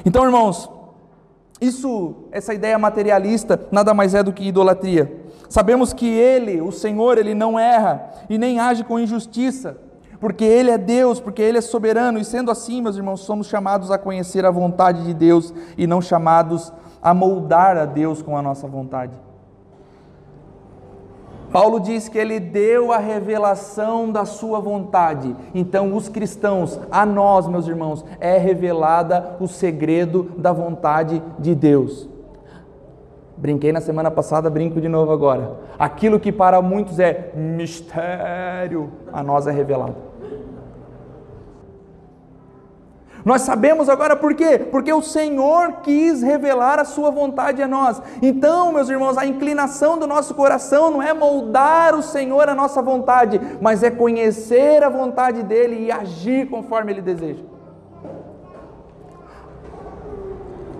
Então, irmãos, isso, essa ideia materialista, nada mais é do que idolatria. Sabemos que Ele, o Senhor, Ele não erra e nem age com injustiça, porque Ele é Deus, porque Ele é soberano, e sendo assim, meus irmãos, somos chamados a conhecer a vontade de Deus e não chamados a moldar a Deus com a nossa vontade. Paulo diz que ele deu a revelação da sua vontade. Então, os cristãos, a nós, meus irmãos, é revelada o segredo da vontade de Deus. Brinquei na semana passada, brinco de novo agora. Aquilo que para muitos é mistério, a nós é revelado. Nós sabemos agora por quê? Porque o Senhor quis revelar a sua vontade a nós. Então, meus irmãos, a inclinação do nosso coração não é moldar o Senhor a nossa vontade, mas é conhecer a vontade dele e agir conforme ele deseja.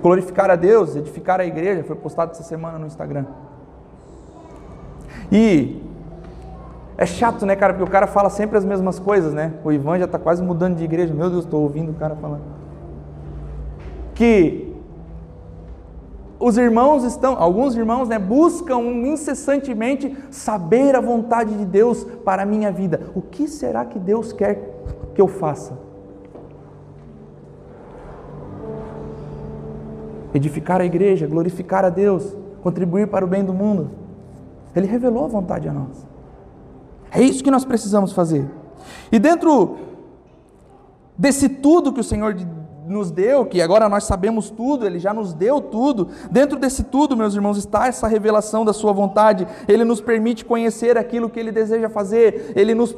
Glorificar a Deus, edificar a igreja, foi postado essa semana no Instagram. E é chato, né, cara? Porque o cara fala sempre as mesmas coisas, né? O Ivan já está quase mudando de igreja. Meu Deus, estou ouvindo o cara falando. Que os irmãos estão, alguns irmãos, né, buscam incessantemente saber a vontade de Deus para a minha vida. O que será que Deus quer que eu faça? Edificar a igreja, glorificar a Deus, contribuir para o bem do mundo. Ele revelou a vontade a nós. É isso que nós precisamos fazer. E dentro desse tudo que o Senhor nos deu, que agora nós sabemos tudo, Ele já nos deu tudo, dentro desse tudo, meus irmãos, está essa revelação da Sua vontade, Ele nos permite conhecer aquilo que Ele deseja fazer, Ele nos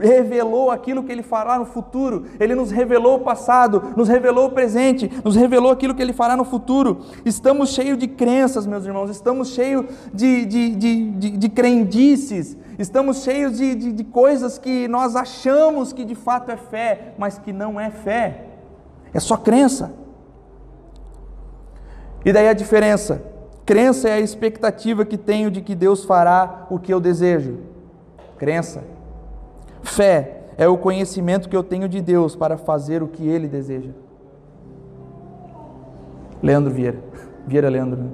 revelou aquilo que Ele fará no futuro, Ele nos revelou o passado, nos revelou o presente, nos revelou aquilo que Ele fará no futuro. Estamos cheios de crenças, meus irmãos, estamos cheios de, de, de, de, de crendices, estamos cheios de, de, de coisas que nós achamos que de fato é fé, mas que não é fé, é só crença. E daí a diferença? Crença é a expectativa que tenho de que Deus fará o que eu desejo. Crença. Fé é o conhecimento que eu tenho de Deus para fazer o que Ele deseja. Leandro Vieira. Vieira Leandro. Né?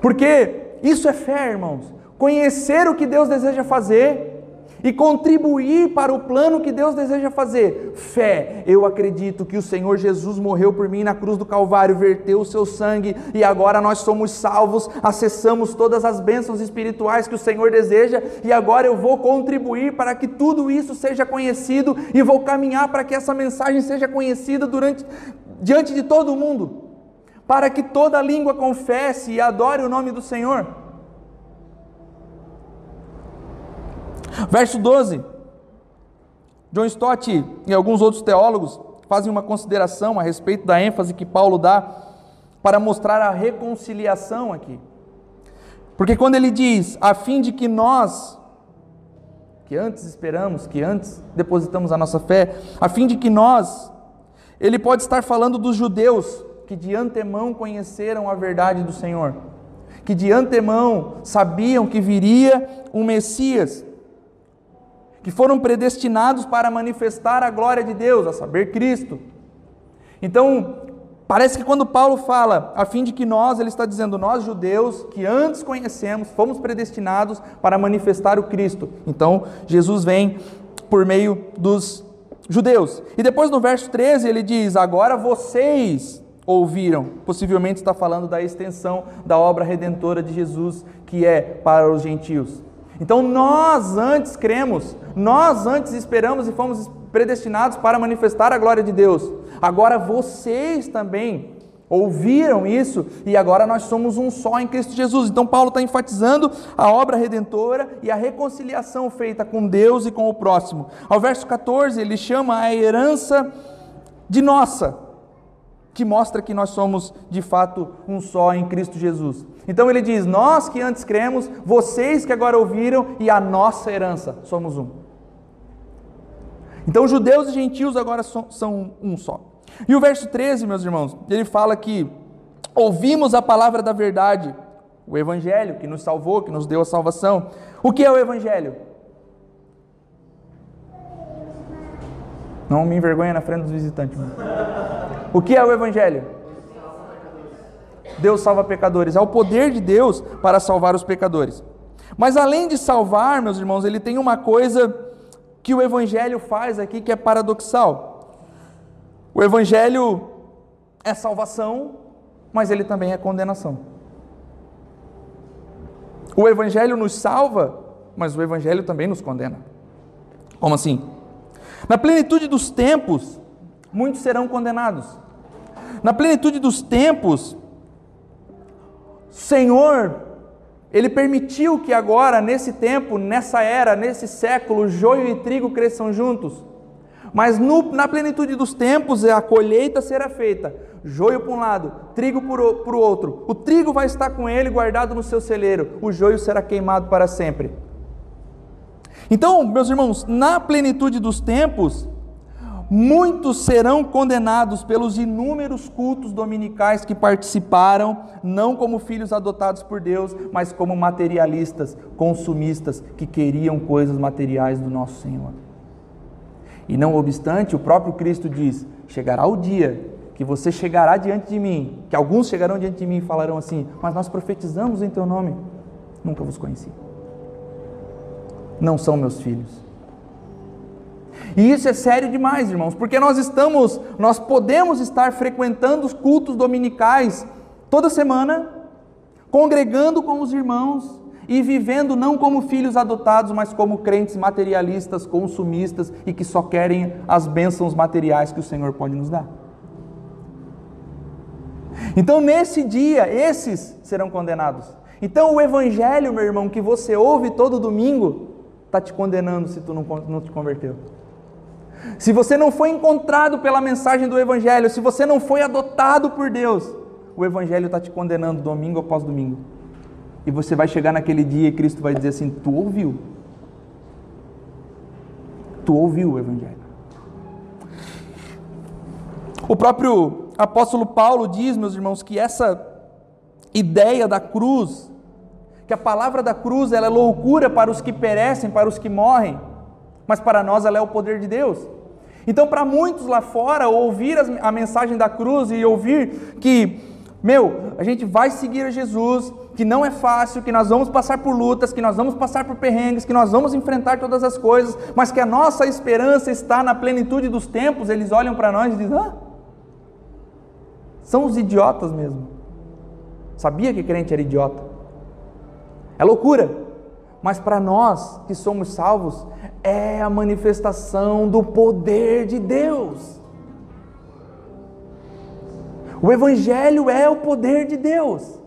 Porque isso é fé, irmãos. Conhecer o que Deus deseja fazer e contribuir para o plano que Deus deseja fazer. Fé, eu acredito que o Senhor Jesus morreu por mim na cruz do Calvário, verteu o seu sangue e agora nós somos salvos, acessamos todas as bênçãos espirituais que o Senhor deseja e agora eu vou contribuir para que tudo isso seja conhecido e vou caminhar para que essa mensagem seja conhecida durante diante de todo mundo, para que toda língua confesse e adore o nome do Senhor. Verso 12. John Stott e alguns outros teólogos fazem uma consideração a respeito da ênfase que Paulo dá para mostrar a reconciliação aqui. Porque quando ele diz, a fim de que nós, que antes esperamos, que antes depositamos a nossa fé, a fim de que nós, ele pode estar falando dos judeus que de antemão conheceram a verdade do Senhor, que de antemão sabiam que viria um Messias, que foram predestinados para manifestar a glória de Deus, a saber, Cristo. Então, parece que quando Paulo fala, a fim de que nós, ele está dizendo, nós judeus, que antes conhecemos, fomos predestinados para manifestar o Cristo. Então, Jesus vem por meio dos judeus. E depois no verso 13 ele diz: Agora vocês ouviram. Possivelmente está falando da extensão da obra redentora de Jesus, que é para os gentios. Então nós antes cremos, nós antes esperamos e fomos predestinados para manifestar a glória de Deus. Agora vocês também ouviram isso e agora nós somos um só em Cristo Jesus. Então Paulo está enfatizando a obra redentora e a reconciliação feita com Deus e com o próximo. Ao verso 14 ele chama a herança de nossa, que mostra que nós somos de fato um só em Cristo Jesus. Então ele diz: Nós que antes cremos, vocês que agora ouviram, e a nossa herança, somos um. Então judeus e gentios agora são um só. E o verso 13, meus irmãos, ele fala que ouvimos a palavra da verdade, o Evangelho que nos salvou, que nos deu a salvação. O que é o Evangelho? Não me envergonha na frente dos visitantes. O que é o Evangelho? Deus salva pecadores. É o poder de Deus para salvar os pecadores. Mas além de salvar, meus irmãos, ele tem uma coisa que o Evangelho faz aqui que é paradoxal. O Evangelho é salvação, mas ele também é condenação. O Evangelho nos salva, mas o Evangelho também nos condena. Como assim? Na plenitude dos tempos, muitos serão condenados. Na plenitude dos tempos, Senhor, Ele permitiu que agora, nesse tempo, nessa era, nesse século, joio e trigo cresçam juntos. Mas no, na plenitude dos tempos, a colheita será feita. Joio para um lado, trigo para o outro. O trigo vai estar com ele guardado no seu celeiro. O joio será queimado para sempre. Então, meus irmãos, na plenitude dos tempos, Muitos serão condenados pelos inúmeros cultos dominicais que participaram, não como filhos adotados por Deus, mas como materialistas, consumistas, que queriam coisas materiais do nosso Senhor. E não obstante, o próprio Cristo diz: chegará o dia que você chegará diante de mim, que alguns chegarão diante de mim e falarão assim: Mas nós profetizamos em teu nome, nunca vos conheci. Não são meus filhos. E isso é sério demais, irmãos, porque nós estamos, nós podemos estar frequentando os cultos dominicais toda semana, congregando com os irmãos e vivendo não como filhos adotados, mas como crentes materialistas, consumistas e que só querem as bênçãos materiais que o Senhor pode nos dar. Então, nesse dia, esses serão condenados. Então, o evangelho, meu irmão, que você ouve todo domingo, está te condenando se tu não, não te converteu. Se você não foi encontrado pela mensagem do Evangelho, se você não foi adotado por Deus, o Evangelho está te condenando domingo após domingo. E você vai chegar naquele dia e Cristo vai dizer assim: Tu ouviu? Tu ouviu o Evangelho. O próprio apóstolo Paulo diz, meus irmãos, que essa ideia da cruz, que a palavra da cruz ela é loucura para os que perecem, para os que morrem, mas para nós ela é o poder de Deus. Então, para muitos lá fora, ouvir a mensagem da cruz e ouvir que, meu, a gente vai seguir a Jesus, que não é fácil, que nós vamos passar por lutas, que nós vamos passar por perrengues, que nós vamos enfrentar todas as coisas, mas que a nossa esperança está na plenitude dos tempos, eles olham para nós e dizem: ah, são os idiotas mesmo. Sabia que crente era idiota? É loucura. Mas para nós que somos salvos, é a manifestação do poder de Deus. O Evangelho é o poder de Deus.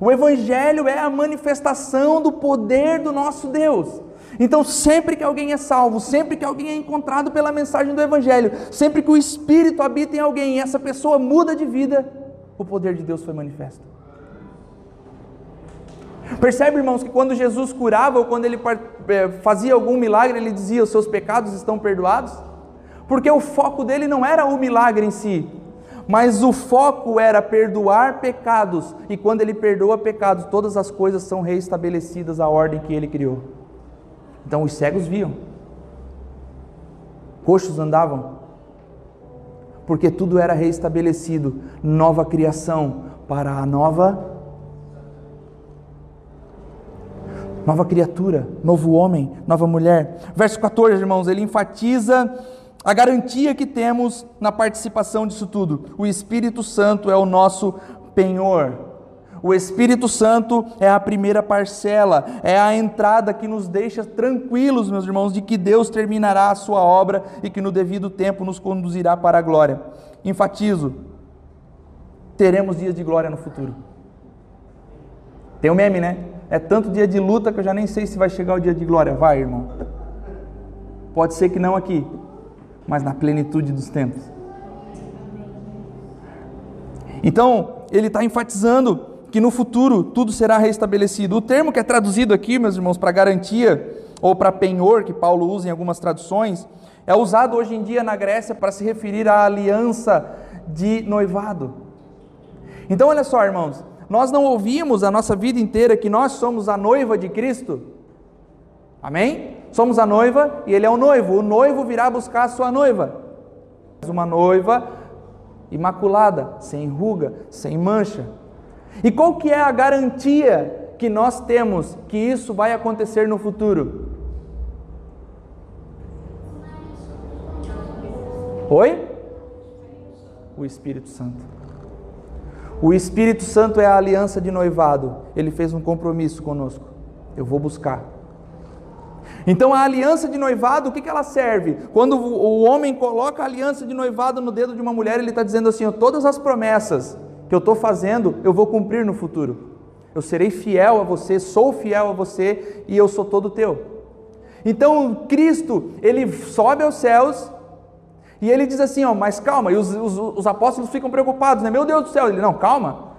O Evangelho é a manifestação do poder do nosso Deus. Então, sempre que alguém é salvo, sempre que alguém é encontrado pela mensagem do Evangelho, sempre que o Espírito habita em alguém e essa pessoa muda de vida, o poder de Deus foi manifesto. Percebe, irmãos, que quando Jesus curava ou quando ele eh, fazia algum milagre, ele dizia: Os seus pecados estão perdoados? Porque o foco dele não era o milagre em si, mas o foco era perdoar pecados, e quando ele perdoa pecados, todas as coisas são reestabelecidas à ordem que ele criou. Então os cegos viam, coxos andavam, porque tudo era reestabelecido, nova criação para a nova nova criatura, novo homem, nova mulher. Verso 14, irmãos, ele enfatiza a garantia que temos na participação disso tudo. O Espírito Santo é o nosso penhor. O Espírito Santo é a primeira parcela, é a entrada que nos deixa tranquilos, meus irmãos, de que Deus terminará a sua obra e que no devido tempo nos conduzirá para a glória. Enfatizo, teremos dias de glória no futuro. Tem um meme, né? É tanto dia de luta que eu já nem sei se vai chegar o dia de glória. Vai, irmão. Pode ser que não aqui, mas na plenitude dos tempos. Então, ele está enfatizando que no futuro tudo será restabelecido. O termo que é traduzido aqui, meus irmãos, para garantia ou para penhor, que Paulo usa em algumas traduções, é usado hoje em dia na Grécia para se referir à aliança de noivado. Então, olha só, irmãos, nós não ouvimos a nossa vida inteira que nós somos a noiva de Cristo. Amém? Somos a noiva e ele é o noivo. O noivo virá buscar a sua noiva. Uma noiva imaculada, sem ruga, sem mancha. E qual que é a garantia que nós temos que isso vai acontecer no futuro? Oi? O Espírito Santo. O Espírito Santo é a aliança de noivado. Ele fez um compromisso conosco. Eu vou buscar. Então a aliança de noivado, o que, que ela serve? Quando o homem coloca a aliança de noivado no dedo de uma mulher, ele está dizendo assim: todas as promessas que eu estou fazendo, eu vou cumprir no futuro. Eu serei fiel a você, sou fiel a você e eu sou todo teu. Então Cristo, ele sobe aos céus e ele diz assim: ó, mas calma, e os, os, os apóstolos ficam preocupados, né? Meu Deus do céu, ele não, calma,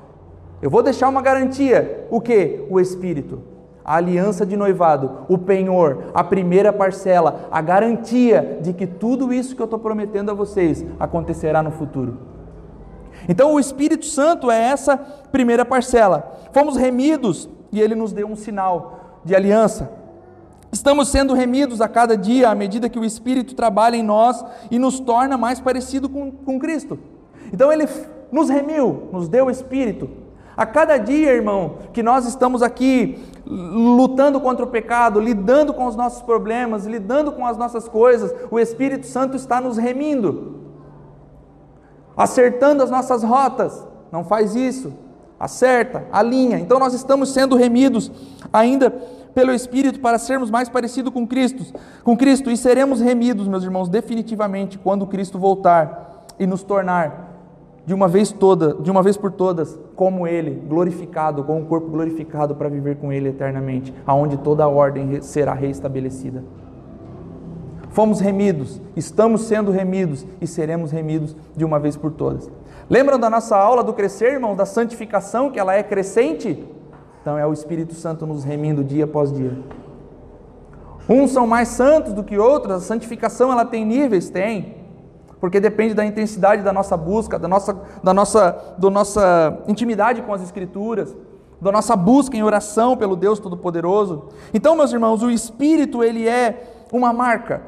eu vou deixar uma garantia: o que? O Espírito, a aliança de noivado, o penhor, a primeira parcela, a garantia de que tudo isso que eu estou prometendo a vocês acontecerá no futuro. Então o Espírito Santo é essa primeira parcela. Fomos remidos e ele nos deu um sinal de aliança. Estamos sendo remidos a cada dia à medida que o Espírito trabalha em nós e nos torna mais parecido com, com Cristo. Então ele nos remiu, nos deu o Espírito. A cada dia, irmão, que nós estamos aqui lutando contra o pecado, lidando com os nossos problemas, lidando com as nossas coisas, o Espírito Santo está nos remindo acertando as nossas rotas. Não faz isso. Acerta, alinha. Então nós estamos sendo remidos ainda pelo Espírito para sermos mais parecidos com Cristo, com Cristo e seremos remidos, meus irmãos, definitivamente quando Cristo voltar e nos tornar de uma vez toda, de uma vez por todas, como ele, glorificado, com o corpo glorificado para viver com ele eternamente, aonde toda a ordem será reestabelecida. Fomos remidos, estamos sendo remidos e seremos remidos de uma vez por todas. Lembram da nossa aula do crescer, irmãos, da santificação, que ela é crescente? Então é o Espírito Santo nos remindo dia após dia. Uns são mais santos do que outros, a santificação ela tem níveis, tem. Porque depende da intensidade da nossa busca, da nossa, da nossa, da nossa intimidade com as Escrituras, da nossa busca em oração pelo Deus Todo-Poderoso. Então, meus irmãos, o Espírito ele é uma marca.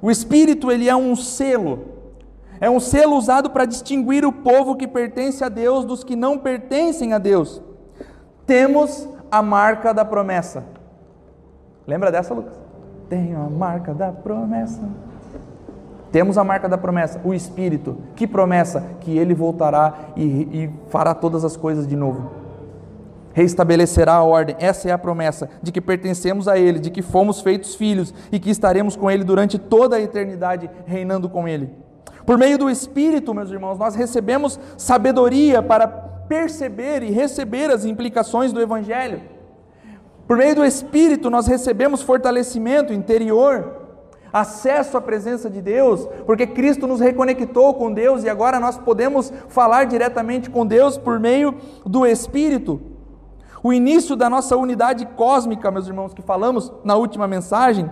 O Espírito ele é um selo. É um selo usado para distinguir o povo que pertence a Deus dos que não pertencem a Deus. Temos a marca da promessa. Lembra dessa, Lucas? Tenho a marca da promessa. Temos a marca da promessa, o Espírito. Que promessa? Que ele voltará e, e fará todas as coisas de novo reestabelecerá a ordem. Essa é a promessa de que pertencemos a Ele, de que fomos feitos filhos e que estaremos com Ele durante toda a eternidade, reinando com Ele. Por meio do Espírito, meus irmãos, nós recebemos sabedoria para perceber e receber as implicações do Evangelho. Por meio do Espírito, nós recebemos fortalecimento interior, acesso à presença de Deus, porque Cristo nos reconectou com Deus e agora nós podemos falar diretamente com Deus por meio do Espírito. O início da nossa unidade cósmica, meus irmãos, que falamos na última mensagem,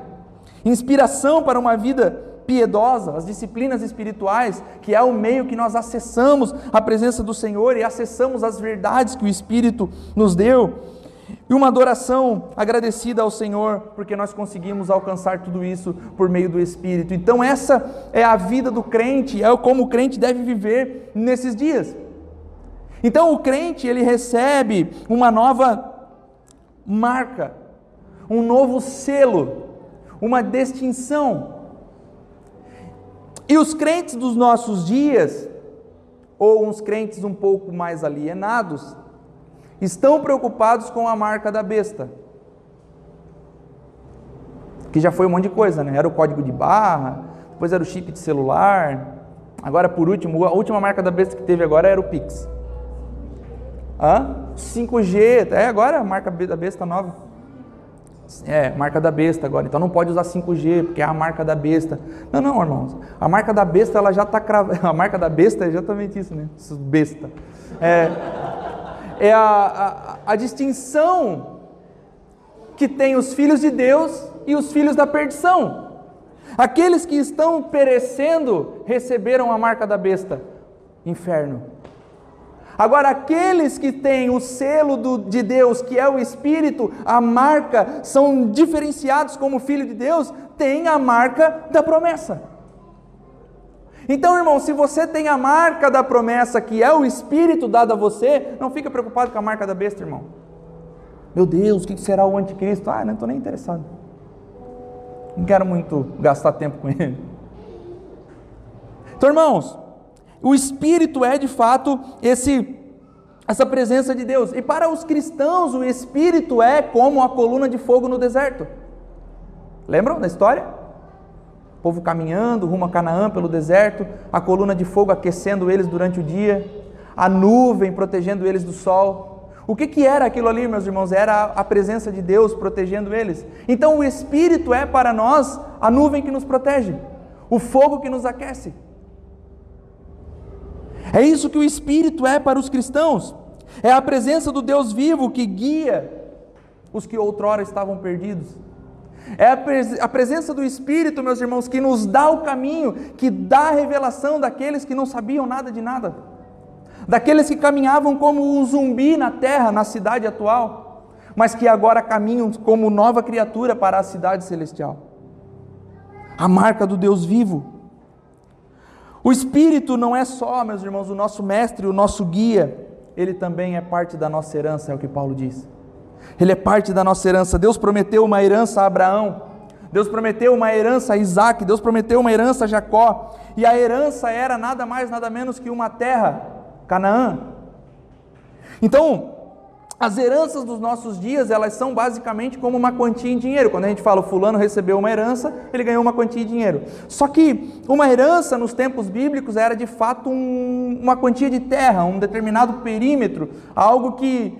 inspiração para uma vida piedosa, as disciplinas espirituais, que é o meio que nós acessamos a presença do Senhor e acessamos as verdades que o Espírito nos deu. E uma adoração agradecida ao Senhor, porque nós conseguimos alcançar tudo isso por meio do Espírito. Então, essa é a vida do crente, é como o crente deve viver nesses dias. Então, o crente, ele recebe uma nova marca, um novo selo, uma distinção. E os crentes dos nossos dias, ou uns crentes um pouco mais alienados, estão preocupados com a marca da besta. Que já foi um monte de coisa, né? Era o código de barra, depois era o chip de celular. Agora, por último, a última marca da besta que teve agora era o Pix. Hã? 5G, é agora a marca da besta nova. É, marca da besta agora. Então não pode usar 5G, porque é a marca da besta. Não, não, irmãos. A marca da besta, ela já está cravada. [laughs] A marca da besta é exatamente isso, né? Besta. É, é a, a, a distinção que tem os filhos de Deus e os filhos da perdição. Aqueles que estão perecendo receberam a marca da besta, inferno. Agora, aqueles que têm o selo do, de Deus, que é o Espírito, a marca, são diferenciados como filho de Deus, têm a marca da promessa. Então, irmão, se você tem a marca da promessa, que é o Espírito dado a você, não fica preocupado com a marca da besta, irmão. Meu Deus, o que será o anticristo? Ah, não estou nem interessado. Não quero muito gastar tempo com ele. Então, irmãos, o Espírito é de fato esse essa presença de Deus. E para os cristãos, o Espírito é como a coluna de fogo no deserto. Lembram da história? O povo caminhando rumo a Canaã pelo deserto, a coluna de fogo aquecendo eles durante o dia, a nuvem protegendo eles do sol. O que, que era aquilo ali, meus irmãos? Era a presença de Deus protegendo eles. Então o Espírito é para nós a nuvem que nos protege, o fogo que nos aquece. É isso que o Espírito é para os cristãos. É a presença do Deus vivo que guia os que outrora estavam perdidos. É a, presença do Espírito, meus irmãos, que nos dá o caminho, que dá a revelação daqueles que não sabiam nada de nada, daqueles que caminhavam como um zumbi na terra, na cidade atual, mas que agora caminham como nova criatura para a cidade celestial. A marca do Deus vivo. O Espírito não é só, meus irmãos, o nosso mestre, o nosso guia, ele também é parte da nossa herança, é o que Paulo diz. Ele é parte da nossa herança. Deus prometeu uma herança a Abraão. Deus prometeu uma herança a Isaac. Deus prometeu uma herança a Jacó. E a herança era nada mais, nada menos que uma terra, Canaã. Então, as heranças dos nossos dias, elas são basicamente como uma quantia em dinheiro. Quando a gente fala, fulano recebeu uma herança, ele ganhou uma quantia em dinheiro. Só que uma herança nos tempos bíblicos era de fato um, uma quantia de terra, um determinado perímetro, algo que,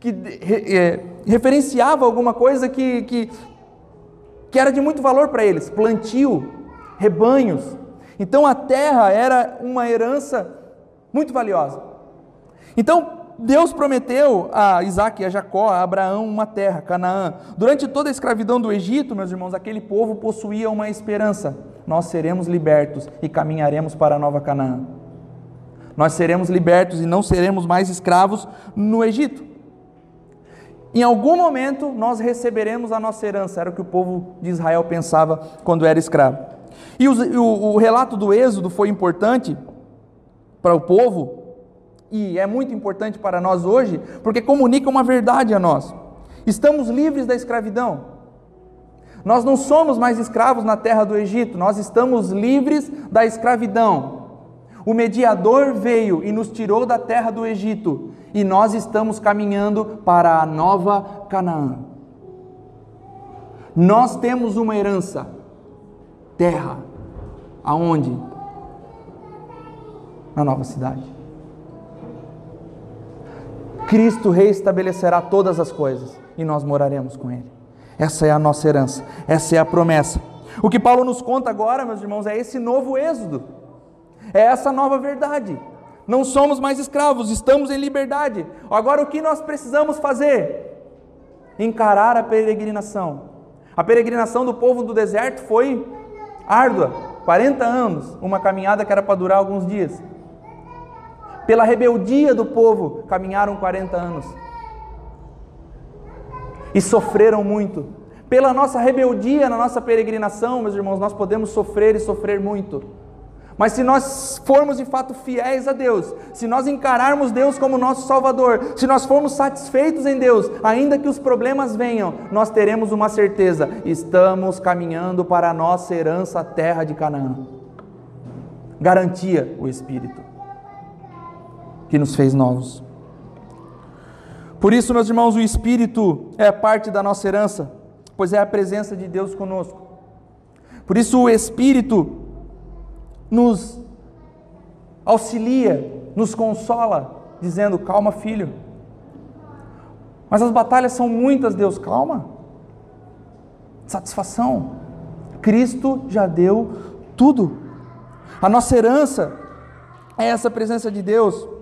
que é, referenciava alguma coisa que, que, que era de muito valor para eles, plantio, rebanhos. Então a terra era uma herança muito valiosa. Então, Deus prometeu a Isaac a Jacó, a Abraão, uma terra, Canaã. Durante toda a escravidão do Egito, meus irmãos, aquele povo possuía uma esperança: nós seremos libertos e caminharemos para a nova Canaã. Nós seremos libertos e não seremos mais escravos no Egito. Em algum momento nós receberemos a nossa herança, era o que o povo de Israel pensava quando era escravo. E o, o, o relato do Êxodo foi importante para o povo, e é muito importante para nós hoje, porque comunica uma verdade a nós. Estamos livres da escravidão. Nós não somos mais escravos na terra do Egito, nós estamos livres da escravidão. O mediador veio e nos tirou da terra do Egito, e nós estamos caminhando para a nova Canaã. Nós temos uma herança, terra, aonde? Na nova cidade. Cristo reestabelecerá todas as coisas. e nós moraremos com Ele. Essa é a nossa herança, essa é a promessa. O que Paulo nos conta agora, meus irmãos, é esse novo êxodo, é essa nova verdade. Não somos mais escravos, estamos em liberdade. Agora o que nós precisamos fazer? Encarar a peregrinação. A peregrinação do povo do deserto foi árdua 40 anos, uma caminhada que era para durar alguns dias. Pela rebeldia do povo, caminharam 40 anos. E sofreram muito. Pela nossa rebeldia na nossa peregrinação, meus irmãos, nós podemos sofrer e sofrer muito. Mas se nós formos de fato fiéis a Deus, se nós encararmos Deus como nosso Salvador, se nós formos satisfeitos em Deus, ainda que os problemas venham, nós teremos uma certeza: estamos caminhando para a nossa herança, a terra de Canaã. Garantia o Espírito que nos fez novos. Por isso, meus irmãos, o Espírito é parte da nossa herança, pois é a presença de Deus conosco. Por isso, o Espírito nos auxilia, nos consola, dizendo: calma, filho. Mas as batalhas são muitas, Deus, calma. Satisfação. Cristo já deu tudo. A nossa herança é essa presença de Deus.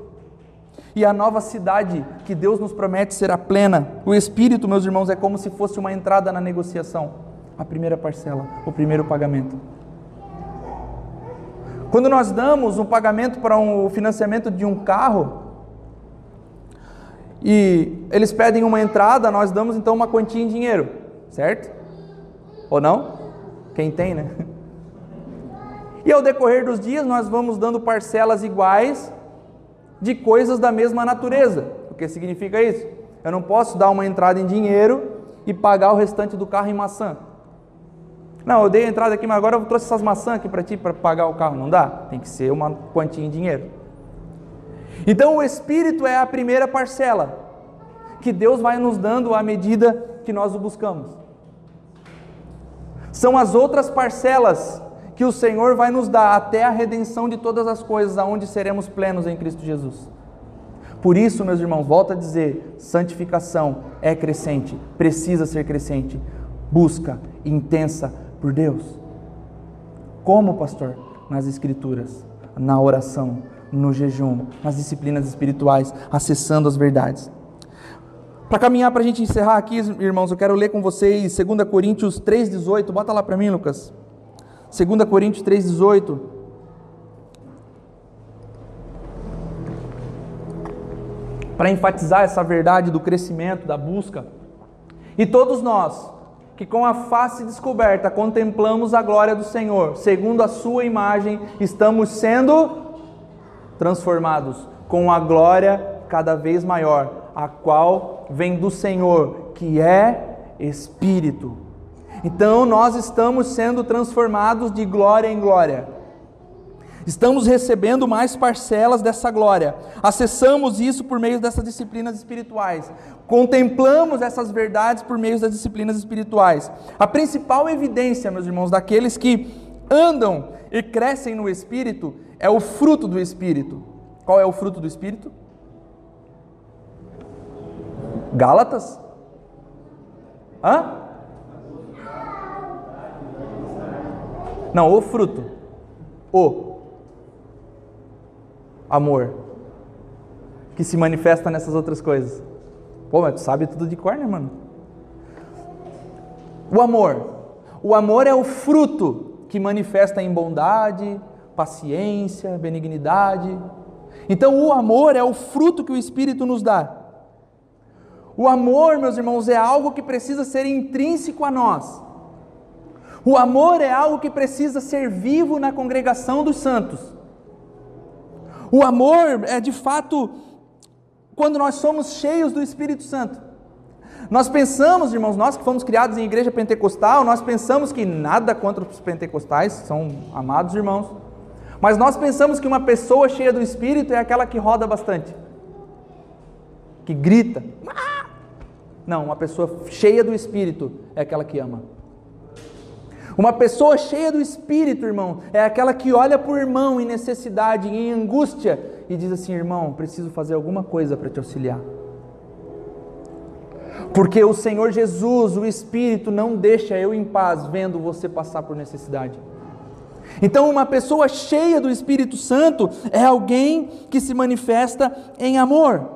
E a nova cidade que Deus nos promete será plena. O Espírito, meus irmãos, é como se fosse uma entrada na negociação. A primeira parcela, o primeiro pagamento. Quando nós damos um pagamento para um financiamento de um carro, e eles pedem uma entrada, nós damos então uma quantia em dinheiro, certo? Ou não? Quem tem, né? [laughs] E ao decorrer dos dias, nós vamos dando parcelas iguais de coisas da mesma natureza. O que significa isso? Eu não posso dar uma entrada em dinheiro e pagar o restante do carro em maçã. Não, eu dei a entrada aqui, mas agora eu trouxe essas maçãs aqui para ti para pagar o carro. Não dá? Tem que ser uma quantia em dinheiro. Então o Espírito é a primeira parcela que Deus vai nos dando à medida que nós o buscamos. São as outras parcelas que o Senhor vai nos dar até a redenção de todas as coisas, aonde seremos plenos em Cristo Jesus. Por isso, meus irmãos, volto a dizer: santificação é crescente, precisa ser crescente. Busca intensa por Deus. Como, pastor? Nas Escrituras, na oração, no jejum, nas disciplinas espirituais, acessando as verdades. Para caminhar, para a gente encerrar aqui, irmãos, eu quero ler com vocês 2 Coríntios 3,18. Bota lá para mim, Lucas. 2 Coríntios 3,18. Para enfatizar essa verdade do crescimento, da busca. E todos nós, que com a face descoberta contemplamos a glória do Senhor, segundo a Sua imagem, estamos sendo transformados com a glória cada vez maior, a qual vem do Senhor, que é Espírito. Então nós estamos sendo transformados de glória em glória. Estamos recebendo mais parcelas dessa glória. Acessamos isso por meio dessas disciplinas espirituais. Contemplamos essas verdades por meio das disciplinas espirituais. A principal evidência, meus irmãos, daqueles que andam e crescem no espírito é o fruto do espírito. Qual é o fruto do espírito? Gálatas? Hã? Não, o fruto. O amor que se manifesta nessas outras coisas. Pô, mas tu sabe tudo de cor, né, mano? O amor. O amor é o fruto que manifesta em bondade, paciência, benignidade. Então, o amor é o fruto que o Espírito nos dá. O amor, meus irmãos, é algo que precisa ser intrínseco a nós. O amor é algo que precisa ser vivo na congregação dos santos. O amor é de fato quando nós somos cheios do Espírito Santo. Nós pensamos, irmãos, nós que fomos criados em igreja pentecostal, nós pensamos que nada contra os pentecostais, são amados irmãos, mas nós pensamos que uma pessoa cheia do Espírito é aquela que roda bastante, que grita. Não, uma pessoa cheia do Espírito é aquela que ama. Uma pessoa cheia do Espírito, irmão, é aquela que olha para o irmão em necessidade, em angústia, e diz assim: irmão, preciso fazer alguma coisa para te auxiliar. Porque o Senhor Jesus, o Espírito, não deixa eu em paz vendo você passar por necessidade. Então, uma pessoa cheia do Espírito Santo é alguém que se manifesta em amor.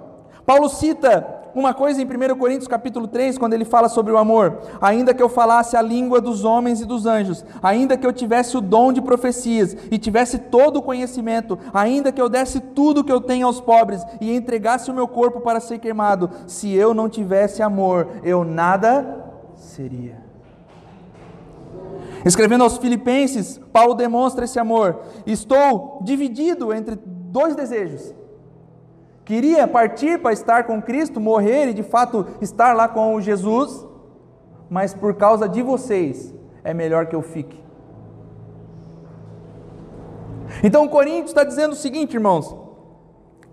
Paulo cita uma coisa em 1 Coríntios capítulo 3, quando ele fala sobre o amor: ainda que eu falasse a língua dos homens e dos anjos, ainda que eu tivesse o dom de profecias e tivesse todo o conhecimento, ainda que eu desse tudo o que eu tenho aos pobres e entregasse o meu corpo para ser queimado, se eu não tivesse amor, eu nada seria. Escrevendo aos Filipenses, Paulo demonstra esse amor. Estou dividido entre dois desejos Queria partir para estar com Cristo, morrer e de fato estar lá com Jesus, mas por causa de vocês é melhor que eu fique. Então Coríntios está dizendo o seguinte, irmãos: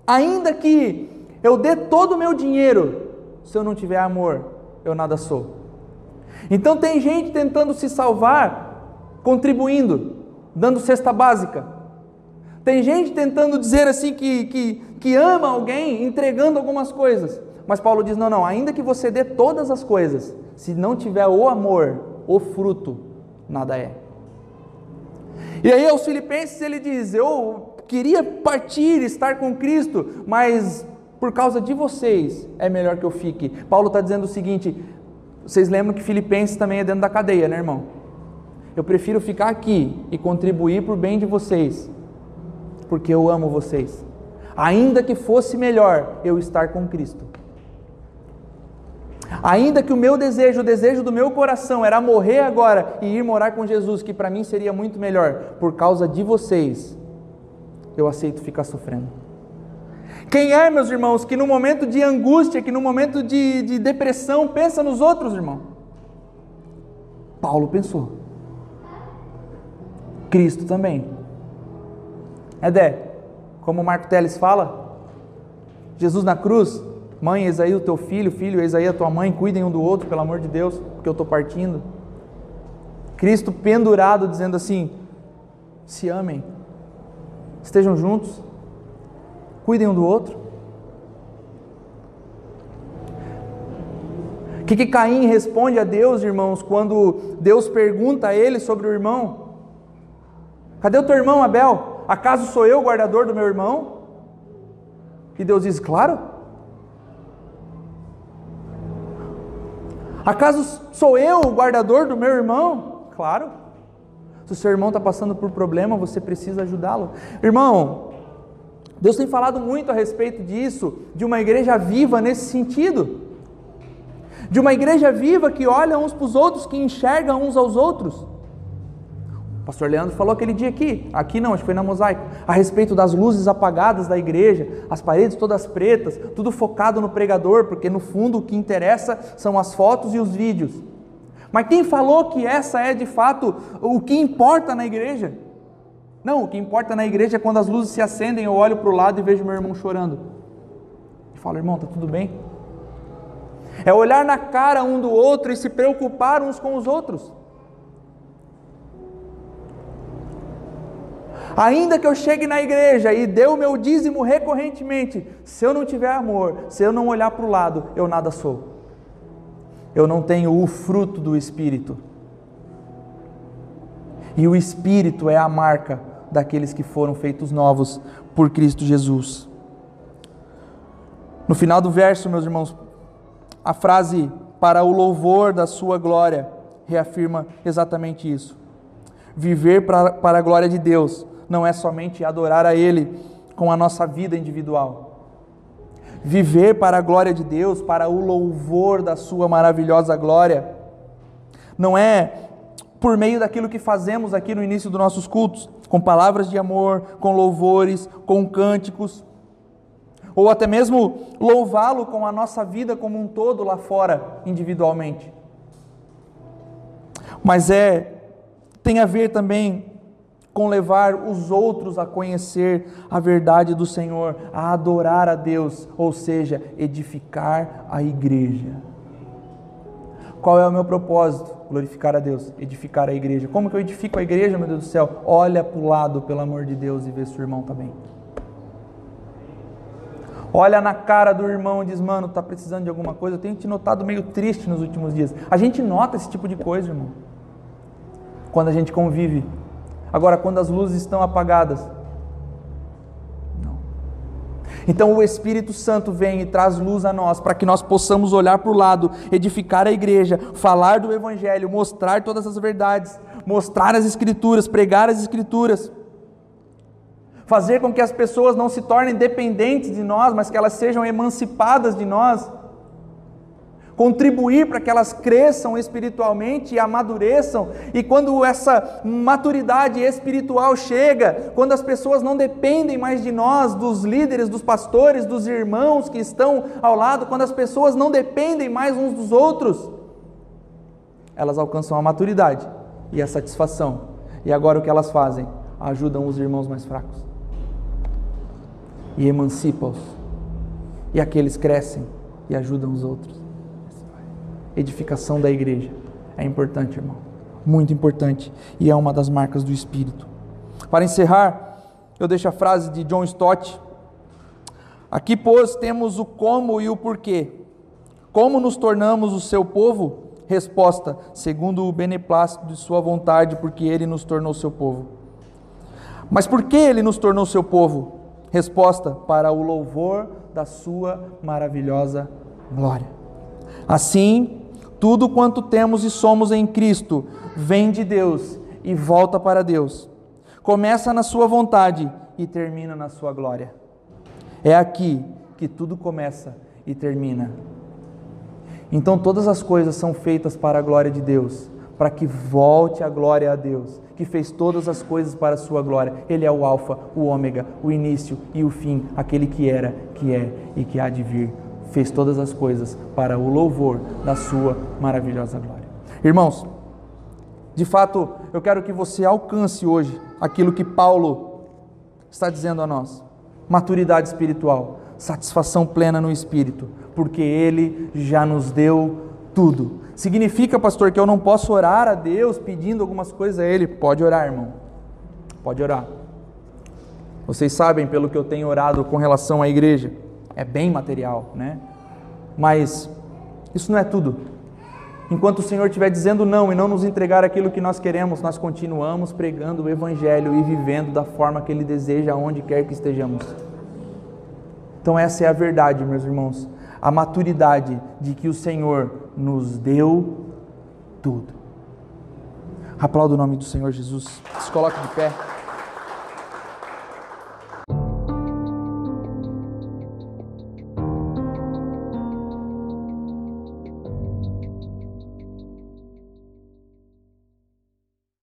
ainda que eu dê todo o meu dinheiro, se eu não tiver amor, eu nada sou. Então tem gente tentando se salvar, contribuindo, dando cesta básica. Tem gente tentando dizer assim que, que que ama alguém entregando algumas coisas. Mas Paulo diz: não, não, ainda que você dê todas as coisas, se não tiver o amor, o fruto, nada é. E aí aos Filipenses ele diz: eu queria partir, estar com Cristo, mas por causa de vocês é melhor que eu fique. Paulo está dizendo o seguinte: vocês lembram que Filipenses também é dentro da cadeia, né, irmão? Eu prefiro ficar aqui e contribuir para o bem de vocês, porque eu amo vocês ainda que fosse melhor eu estar com Cristo. Ainda que o meu desejo, o desejo do meu coração era morrer agora e ir morar com Jesus, que para mim seria muito melhor, por causa de vocês, eu aceito ficar sofrendo. Quem é, meus irmãos, que no momento de angústia, que no momento de, de depressão, pensa nos outros, irmão? Paulo pensou. Cristo também. Edé, como o Marco Teles fala, Jesus na cruz, mãe, eis aí o teu filho, filho, eis aí a tua mãe, cuidem um do outro, pelo amor de Deus, porque eu estou partindo. Cristo pendurado, dizendo assim: se amem, estejam juntos, cuidem um do outro. O que, que Caim responde a Deus, irmãos, quando Deus pergunta a ele sobre o irmão? Cadê o teu irmão Abel? Acaso sou eu o guardador do meu irmão? E Deus diz: Claro. Acaso sou eu o guardador do meu irmão? Claro. Se o seu irmão está passando por problema, você precisa ajudá-lo. Irmão, Deus tem falado muito a respeito disso, de uma igreja viva nesse sentido. De uma igreja viva que olha uns para os outros, que enxerga uns aos outros. O pastor Leandro falou aquele dia aqui, aqui não, acho que foi na mosaico, a respeito das luzes apagadas da igreja, as paredes todas pretas, tudo focado no pregador, porque no fundo o que interessa são as fotos e os vídeos. Mas quem falou que essa é de fato o que importa na igreja? Não, o que importa na igreja é quando as luzes se acendem, eu olho para o lado e vejo meu irmão chorando. E falo, irmão, está tudo bem? É olhar na cara um do outro e se preocupar uns com os outros. Ainda que eu chegue na igreja e dê o meu dízimo recorrentemente, se eu não tiver amor, se eu não olhar para o lado, eu nada sou. Eu não tenho o fruto do Espírito. E o Espírito é a marca daqueles que foram feitos novos por Cristo Jesus. No final do verso, meus irmãos, a frase para o louvor da sua glória reafirma exatamente isso. Viver para, para a glória de Deus não é somente adorar a Ele com a nossa vida individual. Viver para a glória de Deus, para o louvor da Sua maravilhosa glória, não é por meio daquilo que fazemos aqui no início dos nossos cultos, com palavras de amor, com louvores, com cânticos, ou até mesmo louvá-lo com a nossa vida como um todo lá fora, individualmente. Mas é tem a ver também com levar os outros a conhecer a verdade do Senhor, a adorar a Deus, ou seja, edificar a igreja. Qual é o meu propósito? Glorificar a Deus, edificar a igreja. Como que eu edifico a igreja, meu Deus do céu? Olha para o lado, pelo amor de Deus, e vê se o irmão está bem. olha na cara do irmão e diz: Mano, tá precisando de alguma coisa? Eu tenho te notado meio triste nos últimos dias. A gente nota esse tipo de coisa, irmão, quando a gente convive. Agora, quando as luzes estão apagadas, não. Então o Espírito Santo vem e traz luz a nós para que nós possamos olhar para o lado, edificar a igreja, falar do Evangelho, mostrar todas as verdades, mostrar as Escrituras, pregar as Escrituras fazer com que as pessoas não se tornem dependentes de nós, mas que elas sejam emancipadas de nós, contribuir para que elas cresçam espiritualmente e amadureçam, e quando essa maturidade espiritual chega, quando as pessoas não dependem mais de nós, dos líderes, dos pastores, dos irmãos que estão ao lado, quando as pessoas não dependem mais uns dos outros, elas alcançam a maturidade e a satisfação. E agora o que elas fazem? Ajudam os irmãos mais fracos e emancipa-os. E aqueles crescem e ajudam os outros. Edificação da igreja é importante, irmão. Muito importante. E é uma das marcas do Espírito. Para encerrar, eu deixo a frase de John Stott. Aqui, pois, temos o como e o porquê. Como nos tornamos o seu povo? Resposta: segundo o beneplácito de Sua vontade, porque Ele nos tornou seu povo. Mas por que Ele nos tornou seu povo? Resposta: para o louvor da Sua maravilhosa glória. Assim, tudo quanto temos e somos em Cristo vem de Deus e volta para Deus. Começa na Sua vontade e termina na Sua glória. É aqui que tudo começa e termina. Então, todas as coisas são feitas para a glória de Deus, para que volte a glória a Deus que fez todas as coisas para a sua glória. Ele é o Alfa, o Ômega, o início e o fim, aquele que era, que é e que há de vir. Fez todas as coisas para o louvor da sua maravilhosa glória. Irmãos, de fato, eu quero que você alcance hoje aquilo que Paulo está dizendo a nós: maturidade espiritual, satisfação plena no espírito, porque ele já nos deu tudo Significa, pastor, que eu não posso orar a Deus pedindo algumas coisas a Ele? Pode orar, irmão. Pode orar. Vocês sabem pelo que eu tenho orado com relação à igreja. É bem material, né? Mas isso não é tudo. Enquanto o Senhor estiver dizendo não e não nos entregar aquilo que nós queremos, nós continuamos pregando o Evangelho e vivendo da forma que Ele deseja, aonde quer que estejamos. Então, essa é a verdade, meus irmãos a maturidade de que o Senhor nos deu tudo. Aplauda o nome do Senhor Jesus. Se coloque de pé.